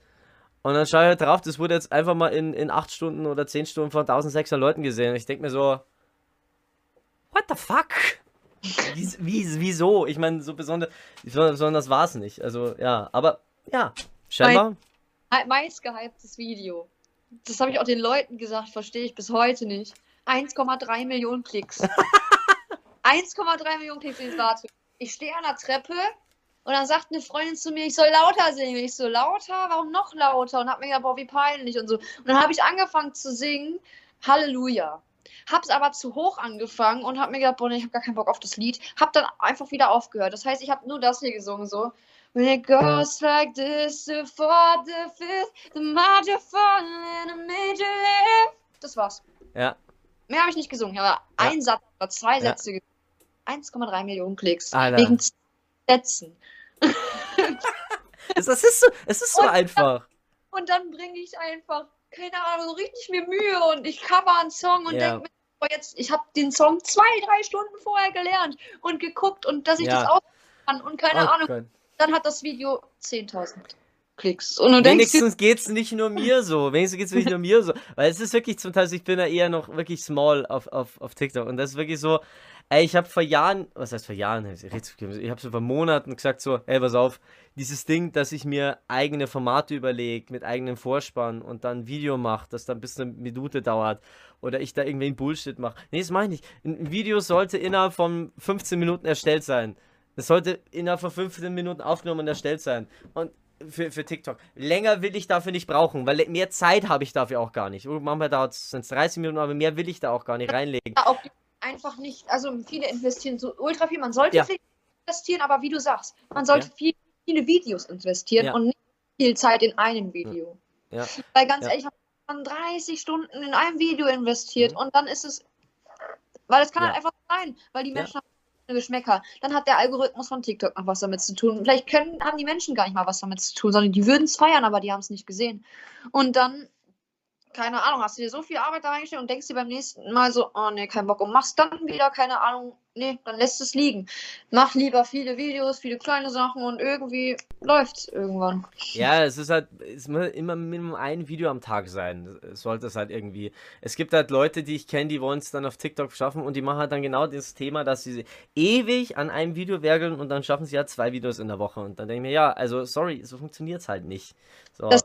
Und dann schaue ich halt drauf, das wurde jetzt einfach mal in, in 8 Stunden oder 10 Stunden von 1600 Leuten gesehen. Und ich denke mir so, what the fuck? Wie, wie, wieso? Ich meine, so besonders, besonders war es nicht. Also, ja, aber ja, scheinbar. Mein meistgehyptes Video. Das habe ich auch den Leuten gesagt, verstehe ich bis heute nicht. 1,3 Millionen Klicks. <laughs> 1,3 Millionen Klicks in Rate. Ich stehe an der Treppe und dann sagt eine Freundin zu mir, ich soll lauter singen. Ich so, lauter? Warum noch lauter? Und hab mir gedacht, boah, wie peinlich und so. Und dann habe ich angefangen zu singen, Halleluja. Hab's aber zu hoch angefangen und hab mir gedacht, boah, nee, ich hab gar keinen Bock auf das Lied. Hab dann einfach wieder aufgehört. Das heißt, ich habe nur das hier gesungen, so. When it goes like this, the fourth, the fifth, the major fall and a major lift. Das war's. Ja. Mehr habe ich nicht gesungen. Ich habe Ja. einen Satz oder zwei. Sätze gesungen. 1,3 Millionen Klicks. Alter. Wegen Es, es ist so, es ist so Und- einfach. Und dann bringe ich einfach, keine Ahnung, so richtig mir Mühe und ich cover einen Song und Ja. denke mir, jetzt, ich habe den Song zwei, drei Stunden vorher gelernt und geguckt und dass ich Ja. das auch kann und keine Oh Ahnung. Gott. Dann hat das Video 10.000 Klicks. Und du Wenigstens geht's nicht nur mir so. Wenigstens geht's nicht nur mir so. Weil es ist wirklich zum Teil, ich bin ja eher noch wirklich small auf, auf, auf TikTok. Und das ist wirklich so, ey, ich habe vor Jahren, was heißt vor Jahren? Ich habe so vor Monaten gesagt so, ey, pass auf, dieses Ding, dass ich mir eigene Formate überlege, mit eigenem Vorspann und dann ein Video mache, das dann bis eine Minute dauert. Oder ich da irgendwie einen Bullshit mache. Nee, das meine ich nicht. Ein Video sollte innerhalb von 15 Minuten erstellt sein. Es sollte innerhalb von 15 Minuten aufgenommen und erstellt sein. Und für, für TikTok. Länger will ich dafür nicht brauchen, weil mehr Zeit habe ich dafür auch gar nicht. Manchmal dauert es 30 Minuten, aber mehr will ich da auch gar nicht reinlegen. auch einfach nicht, also viele investieren so ultra viel. Man sollte Ja. viel investieren, aber wie du sagst, man sollte Ja. viel, viele Videos investieren Ja. und nicht viel Zeit in einem Video. Ja. Weil ganz ehrlich, man 30 Stunden in einem Video investiert Mhm. und dann ist es, weil es kann halt einfach sein, weil die. Menschen haben Geschmäcker. Dann hat der Algorithmus von TikTok noch was damit zu tun. Vielleicht können, haben die Menschen gar nicht mal was damit zu tun, sondern die würden es feiern, aber die haben es nicht gesehen. Und dann, keine Ahnung, hast du dir so viel Arbeit da reingestellt und denkst dir beim nächsten Mal so, oh nee, kein Bock und machst dann wieder, keine Ahnung, nee, dann lässt es liegen. Mach lieber viele Videos, viele kleine Sachen und irgendwie läuft's irgendwann. Ja, es ist halt, es muss immer Minimum ein Video am Tag sein. Es Sollte es halt irgendwie. Es gibt halt Leute, die ich kenne, die wollen es dann auf TikTok schaffen und die machen halt dann genau das Thema, dass sie ewig an einem Video werkeln und dann schaffen sie halt zwei Videos in der Woche. Und dann denke ich mir, ja, also sorry, so funktioniert es halt nicht. So. Das-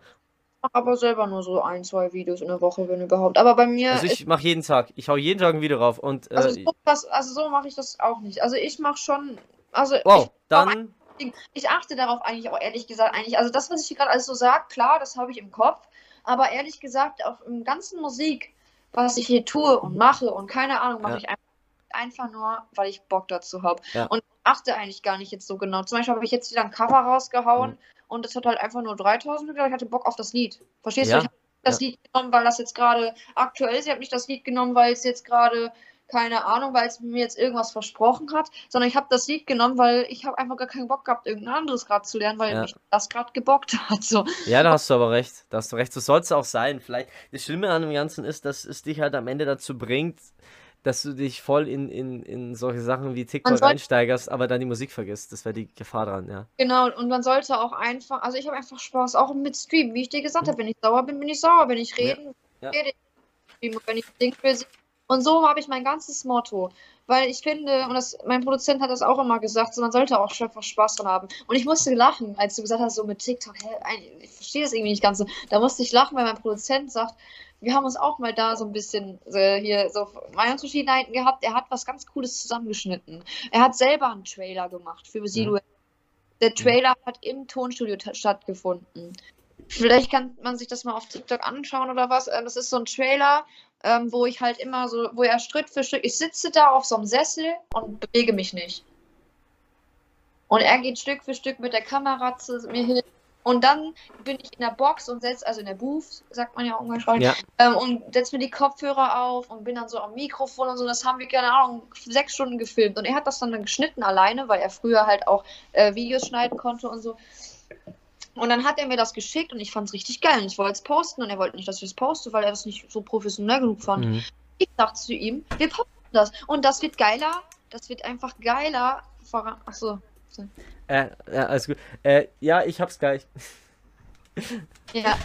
mache aber selber nur so ein, zwei Videos in der Woche, wenn überhaupt. Aber bei mir, Also ich mache jeden Tag, ich hau jeden Tag ein Video rauf und äh, also so, also so mache ich das auch nicht. Also ich mache schon, also wow, dann ich, ich achte darauf eigentlich auch ehrlich gesagt eigentlich. Also das, was ich hier gerade alles so sage, klar, das habe ich im Kopf. Aber ehrlich gesagt, auch im ganzen Musik, was ich hier tue und mache und keine Ahnung, mache Ja. ich einfach, einfach nur, weil ich Bock dazu habe. Ja. Und achte eigentlich gar nicht jetzt so genau. Zum Beispiel habe ich jetzt wieder ein Cover rausgehauen Mhm. Und das hat halt einfach nur 3000 gedacht. Ich hatte Bock auf das Lied. Verstehst Ja. du? Ich habe das Lied genommen, weil das jetzt gerade aktuell ist. Ich habe nicht das Lied genommen, weil es jetzt gerade, keine Ahnung, weil es mir jetzt irgendwas versprochen hat, sondern ich habe das Lied genommen, weil ich habe einfach gar keinen Bock gehabt, irgendein anderes gerade zu lernen, weil Ja. mich das gerade gebockt hat. So. Ja, da hast du aber recht. Da hast du recht. So soll es auch sein. Vielleicht, das Schlimme an dem Ganzen ist, dass es dich halt am Ende dazu bringt, dass du dich voll in, in, in solche Sachen wie TikTok reinsteigerst, aber dann die Musik vergisst. Das wäre die Gefahr dran, ja. Genau, und man sollte auch einfach, also ich habe einfach Spaß, auch mit Streamen, wie ich dir gesagt habe, wenn ich sauer bin, bin ich sauer, wenn ich reden, Mhm. Ja. rede ich, wenn ich singen will. Und so habe ich mein ganzes Motto, weil ich finde, und das, mein Produzent hat das auch immer gesagt, so, man sollte auch einfach Spaß dran haben. Und ich musste lachen, als du gesagt hast, so mit TikTok, hä, ich verstehe das irgendwie nicht ganz so. Da musste ich lachen, weil mein Produzent sagt, wir haben uns auch mal da so ein bisschen äh, hier so Meinungsverschiedenheiten gehabt. Er hat was ganz Cooles zusammengeschnitten. Er hat selber einen Trailer gemacht für Silhouette. Der Trailer hat im Tonstudio ta- stattgefunden. Vielleicht kann man sich das mal auf TikTok anschauen oder was. Ähm, Das ist so ein Trailer, ähm, wo ich halt immer so, wo er Schritt für Schritt, ich sitze da auf so einem Sessel und bewege mich nicht. Und er geht Stück für Stück mit der Kamera zu mir hin. Und dann bin ich in der Box und setze, also in der Booth, sagt man ja umgangssprachlich, Ja. ähm, und setze mir die Kopfhörer auf und bin dann so am Mikrofon und so. Das haben wir, keine Ahnung, sechs Stunden gefilmt. Und er hat das dann, dann geschnitten alleine, weil er früher halt auch äh, Videos schneiden konnte und so. Und dann hat er mir das geschickt und ich fand es richtig geil. Und ich wollte es posten und er wollte nicht, dass ich es poste, weil er das nicht so professionell genug fand. Mhm. Ich sagte zu ihm, wir posten das. Und das wird geiler, das wird einfach geiler, voran. Achso. Äh, ja, alles gut. Äh, ja, ich hab's gleich. Ja.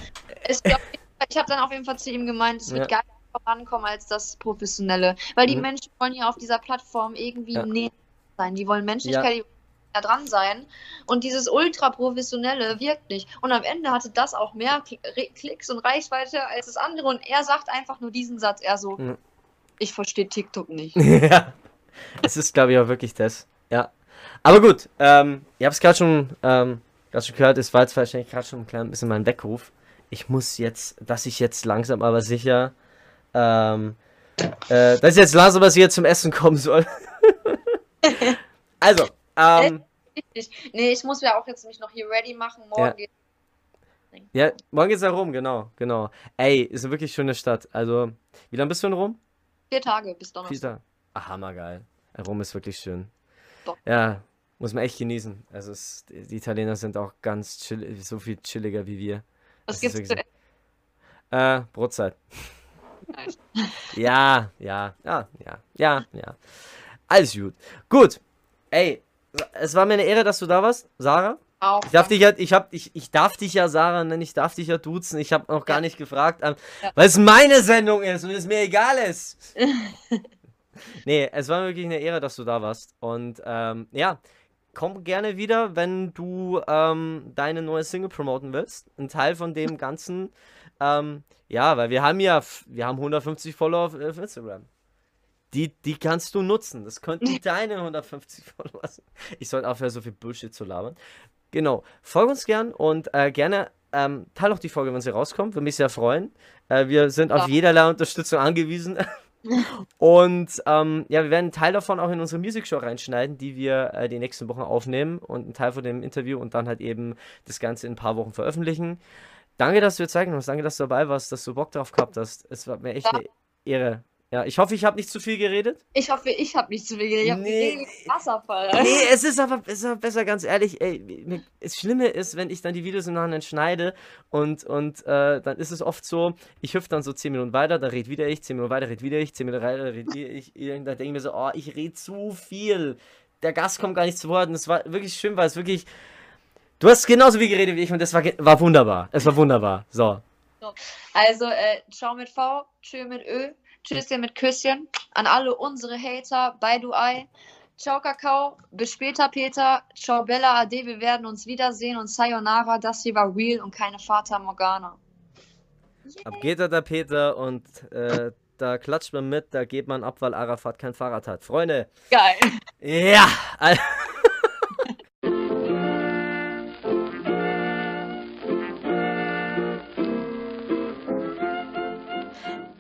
Es, ich habe dann auf jeden Fall zu ihm gemeint, es wird Ja. nicht vorankommen als das Professionelle. Weil die Mhm. Menschen wollen ja auf dieser Plattform irgendwie Ja. näher sein. Die wollen Menschlichkeit, die wollen da dran sein. Und dieses ultra-professionelle wirkt nicht. Und am Ende hatte das auch mehr Klicks und Reichweite als das andere. Und er sagt einfach nur diesen Satz. Er so, Mhm. ich verstehe TikTok nicht. <laughs> ja. Es ist, glaube ich, auch wirklich das. Aber gut, ähm, ihr habt es gerade schon, ähm, schon gehört, es war jetzt wahrscheinlich gerade schon ein klein bisschen mein Weckruf. Ich muss jetzt, dass ich jetzt langsam aber sicher, ähm, äh, dass ich jetzt langsam aber sicher zum Essen kommen soll. <laughs> also, ähm, Richtig. Nee, ich muss ja auch jetzt mich noch hier ready machen. Morgen Ja. geht ja, morgen geht's ja Rom, genau, genau. Ey, ist eine wirklich schöne Stadt. Also, wie lange bist du in Rom? vier Tage bis Donnerstag. Peter. Ah, hammergeil. Rom ist wirklich schön. Doch. Ja, muss man echt genießen. Also es, die Italiener sind auch ganz chill, so viel chilliger wie wir. Was Das gibt's zu Äh, Brotzeit. Nice. <laughs> Ja, ja, ja, ja, ja, ja. Alles gut. Gut. Ey, es war mir eine Ehre, dass du da warst, Sarah. Auch. Ich darf dich ja, ich hab, ich, ich darf dich ja Sarah nennen, ich darf dich ja duzen. Ich habe noch gar Ja. nicht gefragt, ähm, weil es meine Sendung ist und es mir egal ist. <laughs> nee, es war wirklich eine Ehre, dass du da warst. Und ähm, ja, komm gerne wieder, wenn du ähm, deine neue Single promoten willst. Ein Teil von dem <laughs> Ganzen. Ähm, ja, weil wir haben ja, wir haben 150 Follower auf, auf Instagram. Die, die kannst du nutzen. Das könnten <laughs> deine 150 Follower sein. Ich sollte aufhören, so viel Bullshit zu labern. Genau. Folge uns gern und äh, gerne ähm, teile auch die Folge, wenn sie rauskommt. Würde mich sehr freuen. Äh, wir sind auf Ja. jederlei Unterstützung angewiesen. <laughs> und ähm, ja, wir werden einen Teil davon auch in unsere Music Show reinschneiden, die wir äh, die nächsten Wochen aufnehmen und einen Teil von dem Interview und dann halt eben das Ganze in ein paar Wochen veröffentlichen. Danke, dass du dir Zeit genommen hast. Danke, dass du dabei warst, dass du Bock drauf gehabt hast. Es war mir echt Ja. eine Ehre. Ja, ich hoffe, ich habe nicht zu viel geredet. Ich hoffe, ich habe nicht zu viel geredet. Ich habe Nee. geredet Wasserfall. Nee, es ist aber, es ist aber besser, ganz ehrlich. Ey, das Schlimme ist, wenn ich dann die Videos im Nachhinein schneide und, und äh, dann ist es oft so, ich hüpfe dann so 10 Minuten weiter, dann red wieder ich, 10 Minuten weiter, red wieder ich, 10 Minuten weiter, red ich. ich da denke ich mir so, oh, ich rede zu viel. Der Gast kommt gar nicht zu Wort und es war wirklich schön, weil es wirklich. Du hast genauso viel geredet wie ich und das war, war wunderbar. Es war wunderbar. So. Also, äh, ciao mit V, tschö mit Ö, tschüsschen mit Küsschen. An alle unsere Hater, bei du Ei. Ciao Kakao, bis später Peter. Ciao Bella Ade, wir werden uns wiedersehen und Sayonara, das hier war real und keine Fata Morgana. Ab geht er der Peter und äh, da klatscht man mit, da geht man ab, weil Arafat kein Fahrrad hat. Freunde, Geil. ja! <laughs>